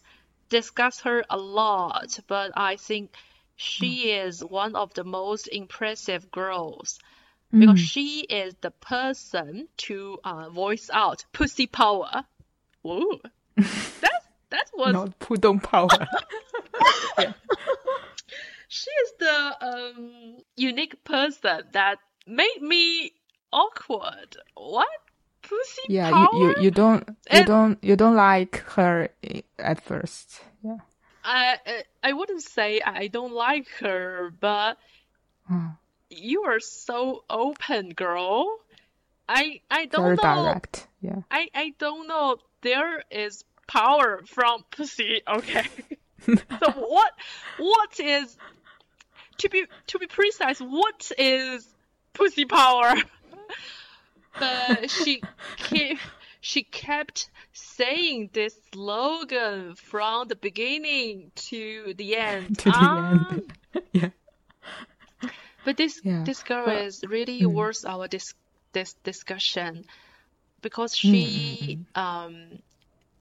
S1: discuss her a lot, but I think she
S2: Mm.
S1: is one of the most impressive girls because
S2: Mm.
S1: she is the person to uh, voice out pussy power. Whoa, that that was
S2: Not pudong power.
S1: she is the um unique person that made me awkward. What pussy
S2: yeah.
S1: power?
S2: You, you you don't you
S1: And-
S2: don't you don't like her at first. Yeah.
S1: I I- I wouldn't say I don't like her, but
S2: Hmm.
S1: you are so open, girl. I I don't
S2: Very
S1: know.
S2: direct. Yeah.
S1: I I don't know. There is power from pussy. Okay. so what what is to be to be precise? What is pussy power? but she kept she kept saying this slogan from the beginning to the end.
S2: To the
S1: Ah,
S2: end. yeah.
S1: But this
S2: Yeah,
S1: this girl
S2: but-
S1: is really
S2: mm.
S1: worth our dis this discussion because
S2: Mm,
S1: she um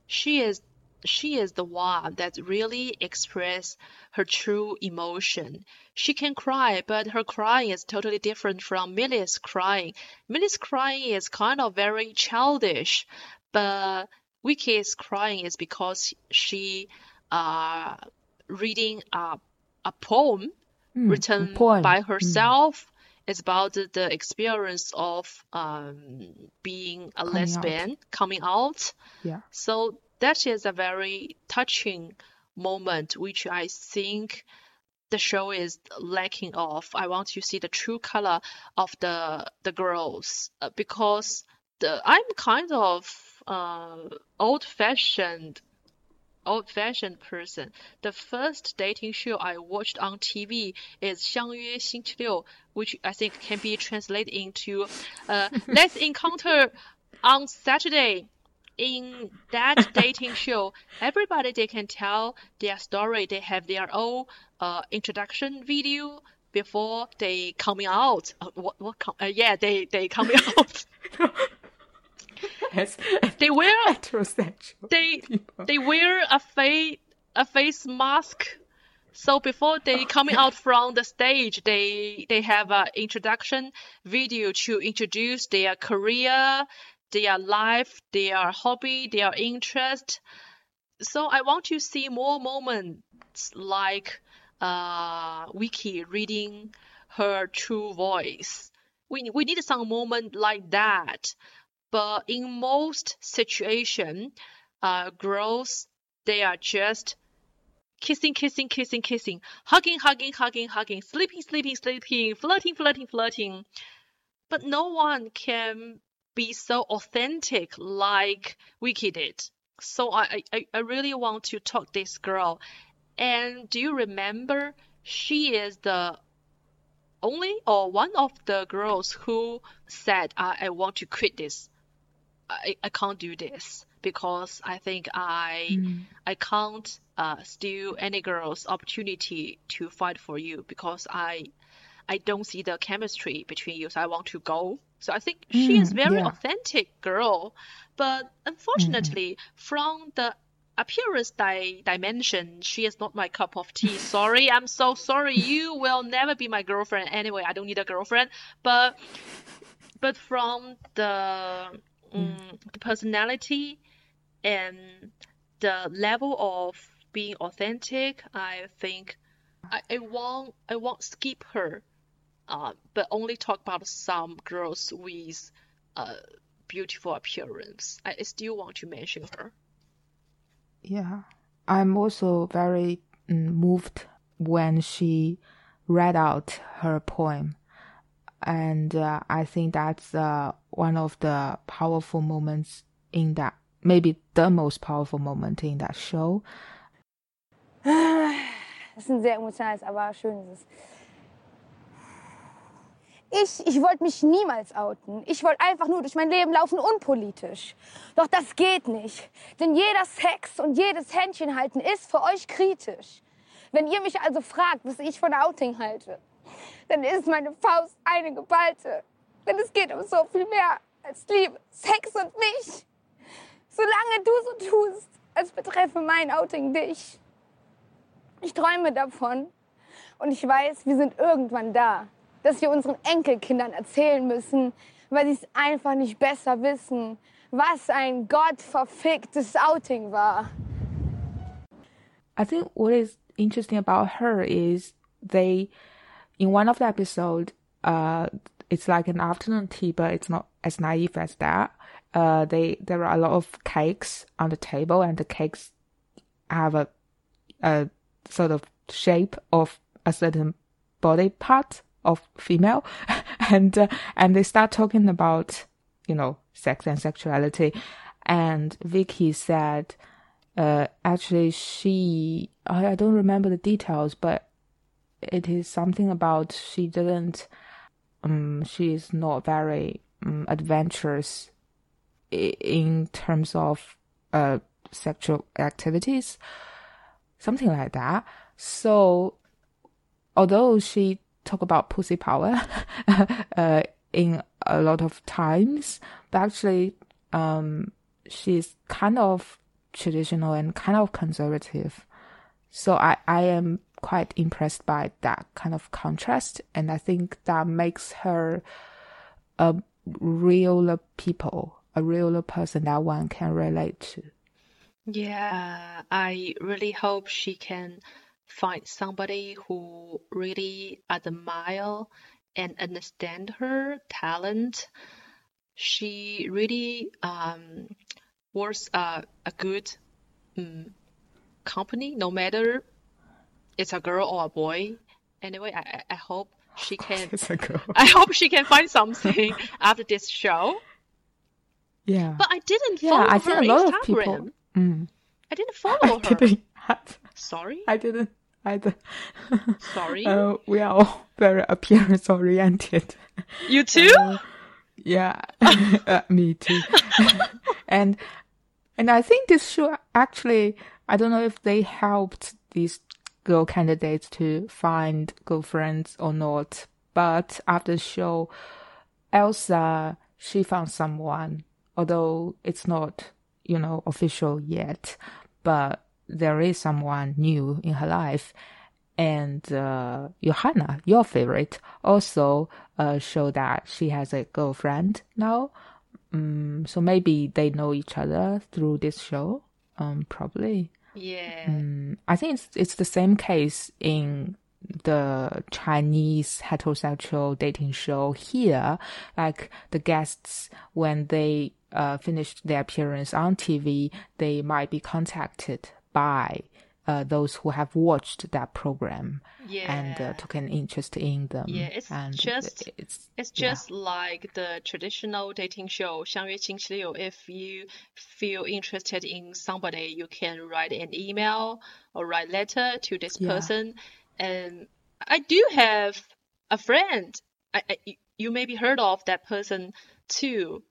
S1: she is she is the one that really express her true emotion. She can cry, but her crying is totally different from Millie's crying. Millie's crying is kind of very childish, but Vicky's crying is because she uh reading a a poem
S2: Mm,
S1: written
S2: poem.
S1: by
S2: Mm.
S1: herself. It's about the, experience of um, being a
S2: Coming out.
S1: lesbian, coming out.
S2: Yeah.
S1: So that is a very touching moment, which I think the show is lacking of. I want to see the true color of the the girls uh, because the I'm kind of uh, old-fashioned old-fashioned person. The first dating show I watched on TV is 相约星期六, which I think can be translated into uh, Let's encounter on Saturday. In that dating show, everybody they can tell their story. They have their own uh, introduction video before they coming out. Uh, what what? Com- uh, yeah, they they coming out. They wear they
S2: people.
S1: they wear a face a face mask. So before they coming out from the stage, they they have an introduction video to introduce their career, their life, their hobby, their interest. So I want to see more moments like uh Wiki reading her true voice. We we need some moment like that. But in most situation, uh, girls they are just kissing, kissing, kissing, kissing, hugging, hugging, hugging, hugging, sleeping, sleeping, sleeping, flirting, flirting, flirting. But no one can be so authentic like Wiki did. So I, I, I really want to talk this girl. And do you remember she is the only or one of the girls who said, I, I want to quit this. I, I can't do this because I think I
S2: Mm.
S1: I can't uh, steal any girl's opportunity to fight for you because I I don't see the chemistry between you, so I want to go. So I think she is
S2: Mm,
S1: very
S2: yeah.
S1: authentic girl, but unfortunately, from the appearance di- dimension, she is not my cup of tea. Sorry, I'm so sorry. You will never be my girlfriend anyway. I don't need a girlfriend, but but from the mm, the personality and the level of being authentic, I think I, I won't I won't skip her, uh, but only talk about some girls with uh, beautiful appearance. I, I still want to mention her.
S2: Yeah, I'm also very mm, moved when she read out her poem. and uh, I think that's uh, one of the powerful moments in that, maybe the most powerful moment in that show.
S6: Das ist ein sehr emotionales, aber schönes. Ich, ich wollte mich niemals outen. Ich wollte einfach nur durch mein Leben laufen, unpolitisch. Doch das geht nicht. Denn jeder Sex und jedes Händchen halten ist für euch kritisch. Wenn ihr mich also fragt, was ich von Outing halte, dann ist meine Faust eine geballte. Denn es geht um so viel mehr als Liebe, Sex und mich. Solange du so tust, als betreffe mein Outing dich. Ich träume davon und ich weiß, wir sind irgendwann da, dass wir unseren Enkelkindern erzählen müssen, weil sie es einfach nicht besser wissen, was ein gottverficktes Outing war.
S2: I think what is interesting about her is they, in one of the episode, uh, it's like an afternoon tea, but it's not as naive as that. Uh, they there are a lot of cakes on the table, and the cakes have a, a sort of shape of a certain body part of female, and uh, and they start talking about you know sex and sexuality, and Vicky said uh, actually she I, I don't remember the details, but it is something about she didn't um she is not very um, adventurous in terms of uh sexual activities, something like that. So although she talk about pussy power uh, in a lot of times, but actually um, she's kind of traditional and kind of conservative. So I, I am quite impressed by that kind of contrast, and I think that makes her a realer people, a realer person that one can relate to.
S1: Yeah, I really hope she can find somebody who really admire and understand her talent. She really um was a a good um, company, no matter it's a girl or a boy. Anyway, I I- I hope she can.
S2: It's a girl.
S1: I hope she can find something after this show.
S2: Yeah.
S1: But I didn't
S2: yeah,
S1: follow
S2: I
S1: her
S2: a lot of
S1: Instagram.
S2: people. Mm.
S1: I didn't
S2: I
S1: follow her.
S2: didn't.
S1: Sorry,
S2: I didn't either.
S1: sorry.
S2: Uh, we are all very appearance oriented.
S1: you too?
S2: Uh, yeah, uh, me too. and and I think this show actually, I don't know if they helped these girl candidates to find girlfriends or not. But after the show, Elsa she found someone, although it's not you know official yet, but there is someone new in her life. And uh, Johanna, your favorite, also uh, show that she has a girlfriend now. Um, so maybe they know each other through this show. Um, probably.
S1: Yeah.
S2: Mm, I think it's it's the same case in the Chinese heterosexual dating show here. Like the guests, when they uh, finished their appearance on TV, they might be contacted by uh, those who have watched that program and
S1: Yeah.
S2: uh, took an interest in them.
S1: Yeah, it's
S2: and
S1: just-
S2: it's
S1: It's
S2: yeah.
S1: just like the traditional dating show 相约星期六. If you feel interested in somebody, you can write an email or write letter to this
S2: Yeah.
S1: person. And I do have a friend. I, I, you- you maybe heard of that person too.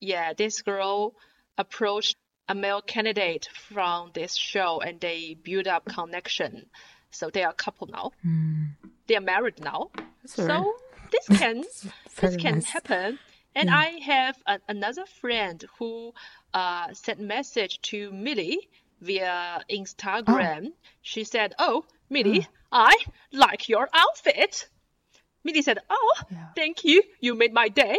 S1: Yeah, this girl approached a male candidate from this show and they build up connection. So they are a couple now.
S2: Mm,
S1: They are married now. So this can this can
S2: nice.
S1: happen. And
S2: Yeah.
S1: I have a, another friend who uh, sent message to Millie via Instagram. She said, "Oh, Millie, I like your outfit." Millie said, "Oh,
S2: Yeah.
S1: thank you. You made my day."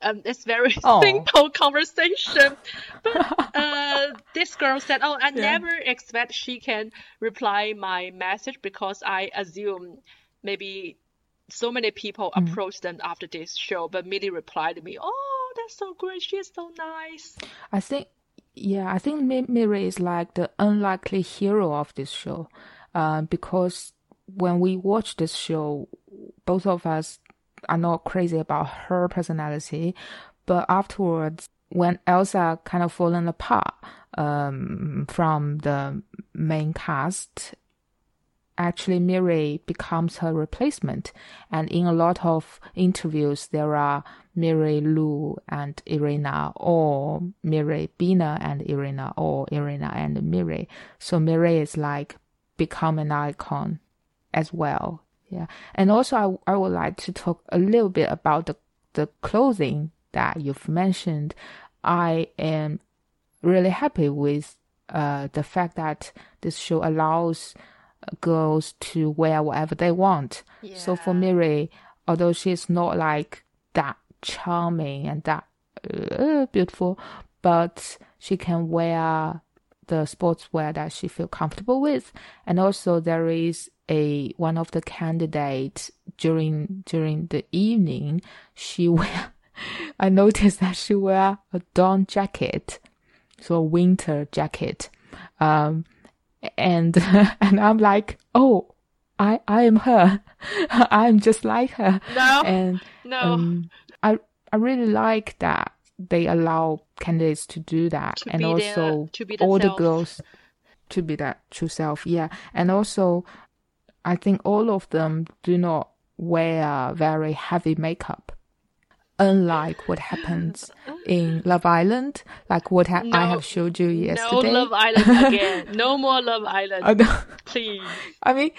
S1: Um, it's very
S2: Oh.
S1: simple conversation. But uh, this girl said, "Oh, I
S2: Yeah.
S1: never expect she can reply my message because I assume maybe so many people
S2: Mm.
S1: approached them after this show, but Millie replied to me, "Oh, that's so great. She's so nice."
S2: I think, yeah, I think Mi- Miri is like the unlikely hero of this show, uh, because when we watch this show, both of us are not crazy about her personality, but afterwards, when Elsa kind of fallen apart um, from the main cast, actually Miri becomes her replacement. And in a lot of interviews, there are Miri Lu and Irina, or Miri Bina and Irina, or Irina and Miri. So Miri is like become an icon as well. Yeah. And also, I, I would like to talk a little bit about the, the clothing that you've mentioned. I am really happy with uh, the fact that this show allows girls to wear whatever they want. So for Miri, although she's not like that charming and that uh, beautiful, but she can wear the sportswear that she feel comfortable with. And also there is a one of the candidates during during the evening, she wear I noticed that she wear a dawn jacket, so a winter jacket. Um, and and I'm like, oh, I I am her. I'm just like her.
S1: No,
S2: And
S1: no.
S2: um, I I really like that they allow candidates to do that,
S1: To
S2: and
S1: their-
S2: also
S1: to be
S2: all the girls to be that true self. Yeah, and also I think all of them do not wear very heavy makeup. Unlike what happens in Love Island, like what ha- I have showed you yesterday. no.
S1: Love Island again. No more Love Island,
S2: I
S1: please.
S2: I mean,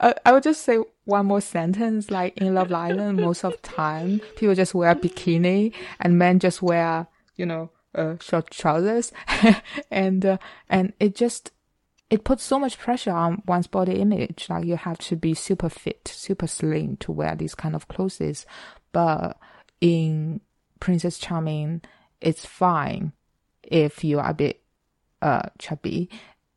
S2: I, I would just say one more sentence. Like in Love Island, most of time, people just wear bikini and men just wear, you know, uh, short trousers. and, uh, and it just, it puts so much pressure on one's body image. Like you have to be super fit, super slim to wear these kind of clothes. But in Princess Charming, it's fine if you are a bit uh chubby,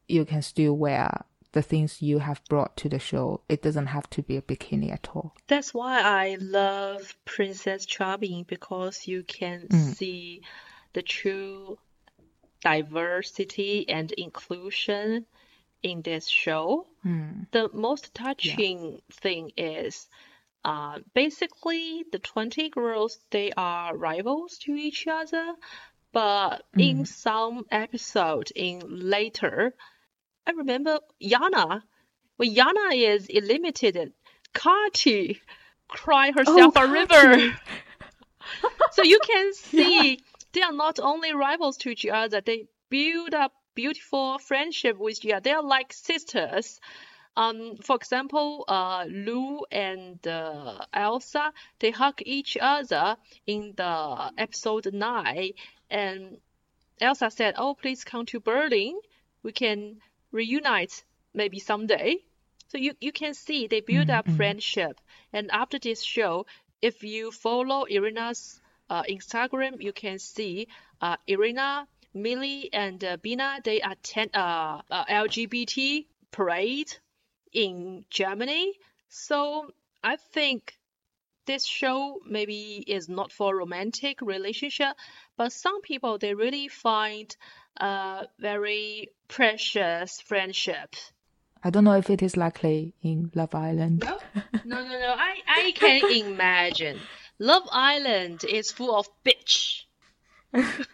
S2: you can still wear the things you have brought to the show. It doesn't have to be a bikini at all.
S1: That's why I love Princess Charming because you can
S2: Mm.
S1: see the true diversity and inclusion in this show.
S2: Hmm.
S1: The most touching thing is uh, basically the 20 girls, they are rivals to each other, but in some episode in later, I remember Yana, when Yana is eliminated, Kati cry herself a river. so you can see they are not only rivals to each other, they build up beautiful friendship with each other. They are like sisters. Um, for example, uh, Lou and uh, Elsa, they hug each other in the episode nine, and Elsa said, "Oh, please come to Berlin. We can reunite maybe someday." So you you can see they build up friendship. And after this show, if you follow Irina's uh, Instagram, you can see uh, Irina, Millie, and uh, Bina. They attend uh, uh, LGBT parade in Germany. So I think this show maybe is not for romantic relationship, but some people they really find uh very precious friendship.
S2: I don't know if it is likely in Love Island.
S1: No, no, no, no. I I can imagine. Love Island is full of bitch.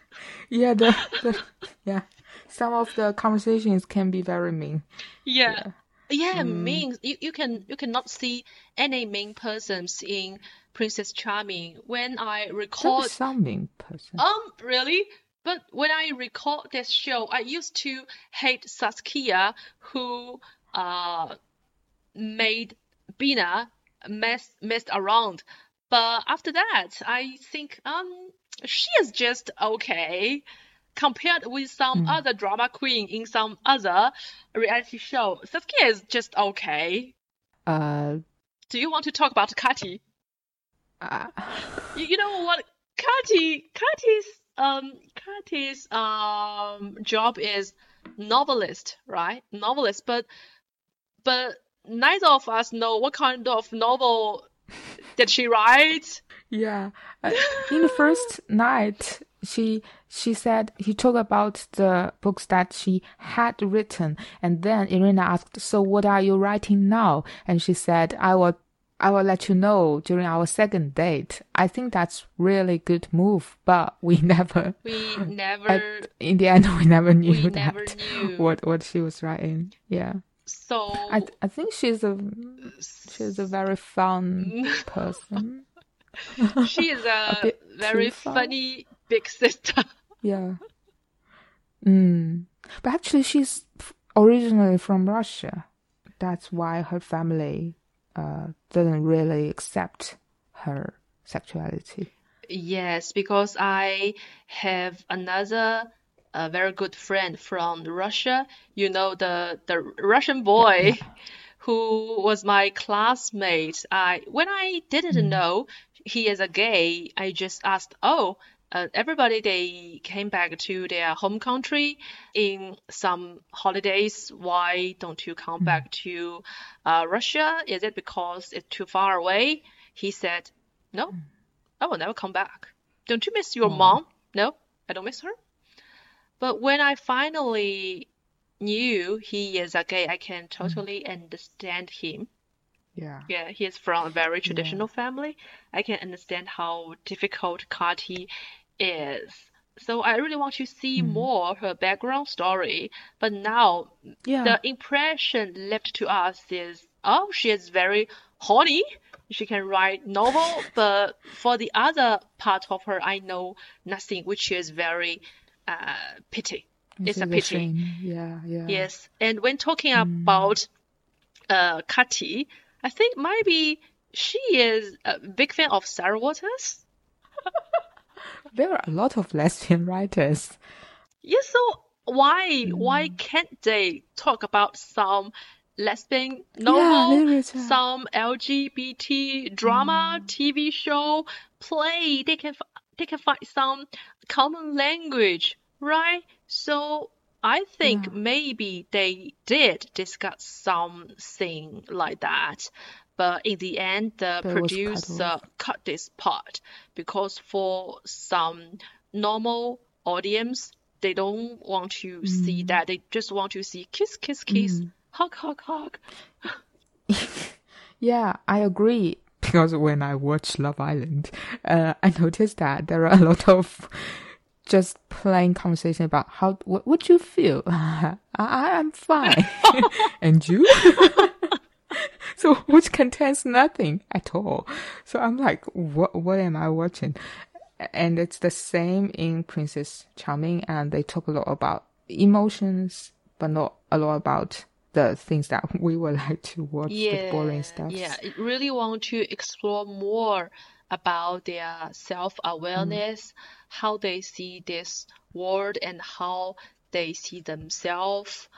S2: Yeah, the, the yeah. Some of the conversations can be very mean.
S1: Yeah. Yeah, mean you, you can you cannot see any mean persons in Princess Charming. When I record
S2: some mean person.
S1: Um, really? But when I record this show, I used to hate Saskia, who uh made Bina mess messed around. But after that, I think um she is just okay compared with some other drama queen in some other reality show. Saskia is just okay.
S2: Uh,
S1: Do you want to talk about Kati?
S2: uh,
S1: You, you know what? Kati, Kati's um um job is novelist, right? Novelist, but but neither of us know what kind of novel did she write.
S2: yeah. Uh, in the first night, she she said he talked about the books that she had written, and then Irina asked, "So what are you writing now?" And she said, "I will I will let you know during our second date. I think that's really good move, but we never.
S1: We never.
S2: At, in the end, we never knew
S1: we
S2: that
S1: never knew.
S2: what what she was writing. Yeah,
S1: So
S2: I I think she's a she's a very fun person.
S1: she is a,
S2: a
S1: very funny big sister.
S2: Yeah. Mm. But actually, she's originally from Russia. That's why her family uh, didn't really accept her sexuality.
S1: Yes, because I have another a very good friend from Russia. You know the the Russian boy who was my classmate. I when I didn't know he is a gay, I just asked, "Oh, uh, everybody they came back to their home country in some holidays. Why don't you come back to uh, Russia? Is it because it's too far away?" He said, "No, I will never come back. Don't you miss your mom? No, I don't miss her. But when I finally knew he is a gay, I can totally understand him.
S2: Yeah.
S1: Yeah, he is from a very traditional family. I can understand how difficult Kati is. So I really want to see more her background story. But now
S2: Yeah.
S1: the impression left to us is, oh, she is very horny. She can write novel, but for the other part of her, I know nothing, which is very uh, pity. It's, a pity.
S2: Yeah, yeah.
S1: Yes, and when talking about uh, Kati, I think maybe she is a big fan of Sarah Waters.
S2: There are a lot of lesbian writers.
S1: Yes, so why hmm. why can't they talk about some lesbian novel,
S2: literature.
S1: some LGBT drama, hmm. TV show, play? They can they can find some common language, right? So I think maybe they did discuss something like that. But in the end, the
S2: But it was cut
S1: producer cut this part because for some normal audience, they don't want to see
S2: Mm.
S1: that. They just want to see kiss, kiss, kiss, hug, hug, hug.
S2: Yeah, I agree. Because when I watch Love Island, uh, I noticed that there are a lot of just plain conversation about how what would you feel? I I'm fine, and you. so which contains nothing at all. So I'm like, what what am I watching? And it's the same in Princess Charming, and they talk a lot about emotions, but not a lot about the things that we would like to watch, the boring stuff.
S1: Yeah, really want to explore more about their self-awareness, how they see this world and how they see themselves,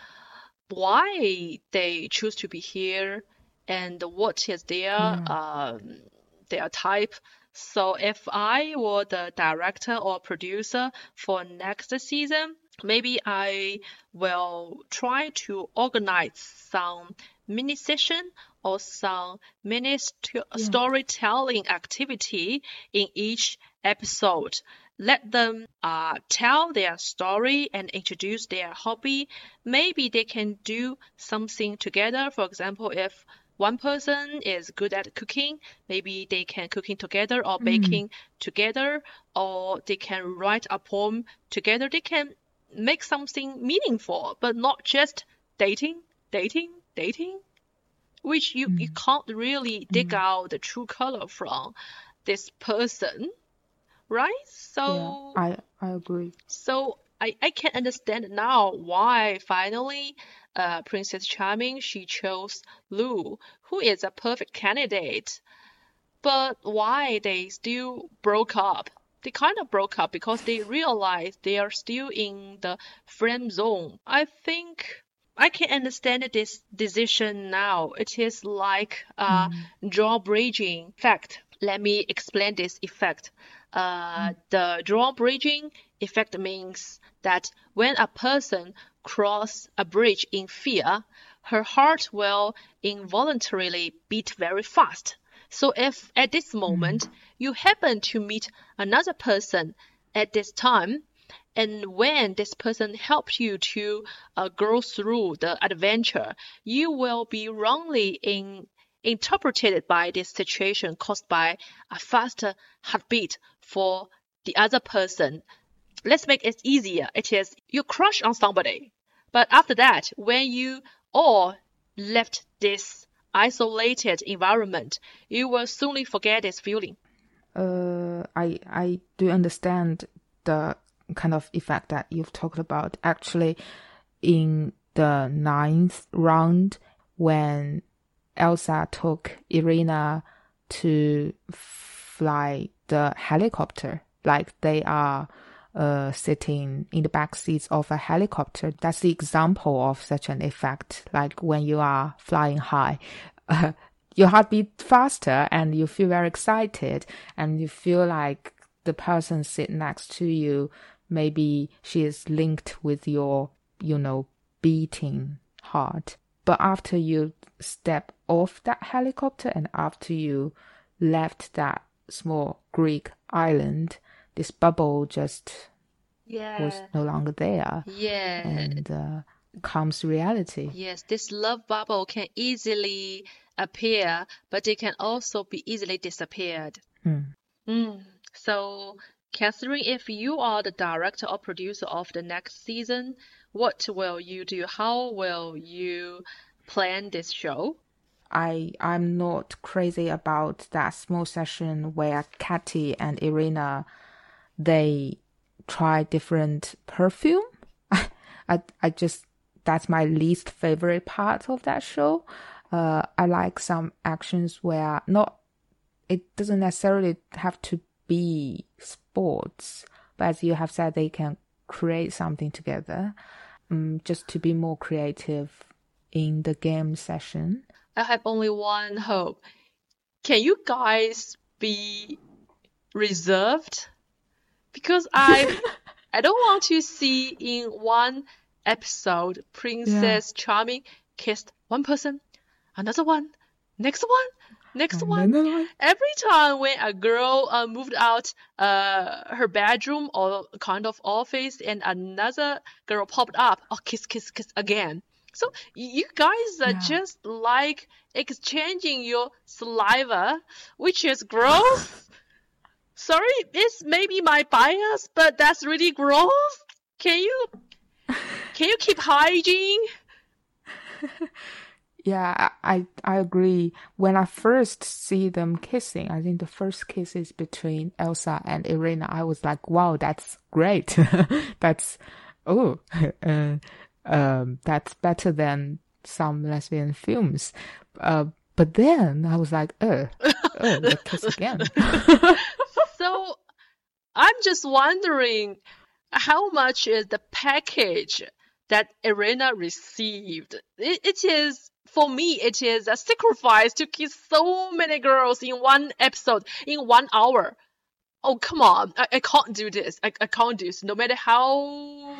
S1: why they choose to be here, and what is their um, their type. So if I were the director or producer for next season, maybe I will try to organize some mini session or some mini st- storytelling activity in each episode. Let them uh, tell their story and introduce their hobby. Maybe they can do something together. For example, if one person is good at cooking, maybe they can cooking together or baking together, or they can write a poem together. They can make something meaningful, but not just dating, dating, dating, which you, you can't really dig out the true color from this person, right? So Yeah,
S2: I I agree.
S1: so I, I can understand now why finally uh, Princess Charming she chose Lou, who is a perfect candidate. But why they still broke up? They kind of broke up because they realized they are still in the friend zone. I think I can understand this decision now. It is like uh, drawbridging effect. Let me explain this effect. Uh, the drawbridging effect means that when a person cross a bridge in fear, her heart will involuntarily beat very fast. So if at this moment you happen to meet another person at this time, and when this person helps you to uh, go through the adventure, you will be wrongly in interpreted by this situation caused by a faster heartbeat for the other person. Let's make it easier. It is you crush on somebody, but after that, when you all left this isolated environment, you will soonly forget this feeling.
S2: Uh, I I do understand the kind of effect that you've talked about. Actually, in the ninth round, when Elsa took Irina to fly the helicopter, like they are uh, sitting in the back seats of a helicopter. That's the example of such an effect. Like when you are flying high, uh, your heart beat faster and you feel very excited and you feel like the person sitting next to you, maybe she is linked with your, you know, beating heart. But after you step off that helicopter and after you left that small Greek island, this bubble just
S1: Yeah.
S2: was no longer there.
S1: Yeah.
S2: And uh, comes reality.
S1: Yes, this love bubble can easily appear, but it can also be easily disappeared.
S2: Mm.
S1: Mm. So, Catherine, if you are the director or producer of the next season, what will you do? How will you plan this show?
S2: I I'm not crazy about that small session where Katy and Irina they try different perfume. I I just that's my least favorite part of that show. Uh, I like some actions where not it doesn't necessarily have to be sports, but as you have said, they can create something together. Um, just to be more creative in the game session.
S1: I have only one hope. Can you guys be reserved? Because I I don't want to see in one episode Princess Charming kissed one person, another one, next one, next one.
S2: One.
S1: Every time when a girl uh, moved out uh, her bedroom or kind of office and another girl popped up, oh, kiss, kiss, kiss again. So you guys are
S2: Yeah.
S1: just like exchanging your saliva, which is gross. Sorry, it's maybe my bias, but that's really gross. Can you can you keep hygiene?
S2: Yeah, I I agree. When I first see them kissing, I think the first kiss is between Elsa and Irina. I was like, wow, that's great. that's oh, uh, um, that's better than some lesbian films. Uh, but then I was like, oh, oh, they kiss again.
S1: So I'm just wondering how much is the package that Irina received? It, it is for me it is a sacrifice to kiss so many girls in one episode in one hour. Oh come on, I, I can't do this. I, I can't do this. No matter how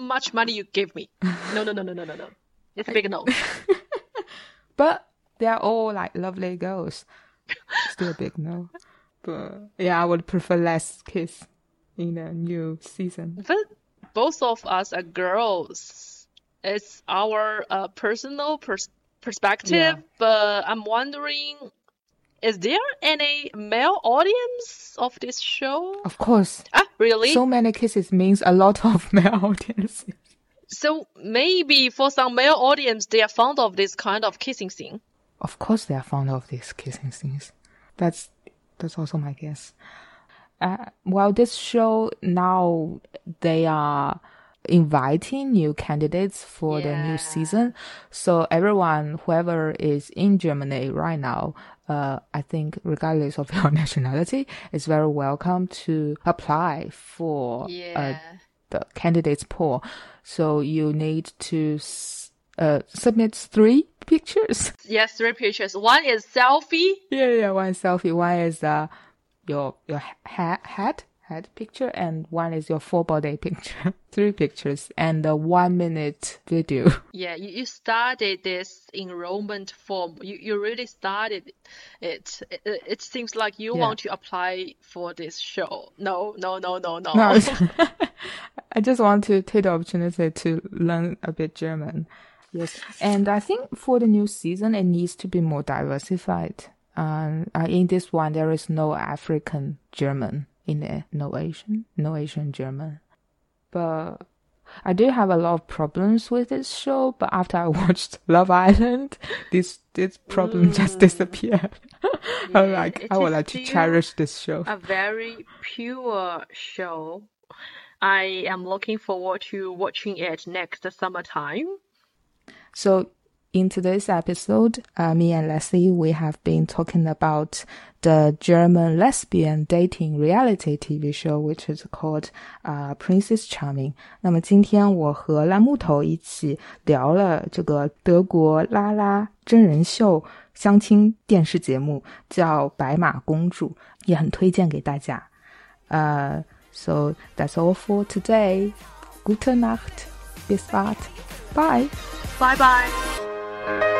S1: much money you give me. No no no no no no no. It's a big no.
S2: but they're all like lovely girls. Still a big no. But yeah, I would prefer less kiss in a new season.
S1: But both of us are girls. It's our uh, personal pers- perspective,
S2: Yeah.
S1: but I'm wondering is there any male audience of this show?
S2: Of course,
S1: Ah, really?
S2: so many kisses means a lot of male audiences.
S1: So maybe for some male audience, they are fond of this kind of kissing scene.
S2: Of course, they are fond of these kissing scenes. That's that's also my guess. Uh, well, this show now they are inviting new candidates for the new season. So everyone, whoever is in Germany right now, uh, I think regardless of your nationality, is very welcome to apply for uh, the candidates pool. So you need to s- uh, submit three pictures.
S1: Yes, three pictures. One is selfie.
S2: Yeah, yeah. One selfie. One is uh your your ha- hat head picture, and one is your full body picture. Three pictures and a one minute video.
S1: Yeah, you, you started this enrollment form. You you really started it. It, it seems like you
S2: Yeah.
S1: want to apply for this show. No, no, no, no, no.
S2: No, I just want to take the opportunity to learn a bit German. Yes, and I think for the new season, it needs to be more diversified. Um, uh, in this one, there is no African German in there, no Asian, no Asian German. But I do have a lot of problems with this show. But after I watched Love Island, this this problem just disappeared. I'm like, I would like to cherish this show.
S1: a very pure show. I am looking forward to watching it next summertime.
S2: So, in today's episode, uh, me and Leslie, we have been talking about the German lesbian dating reality TV show, which is called uh, Princess Charming. 那么今天我和烂木头一起聊了这个德国拉拉真人秀相亲电视节目，叫《白马公主》，也很推荐给大家。Uh, so that's all for today. Gute Nacht. Bis bald. Bye.
S1: Bye bye.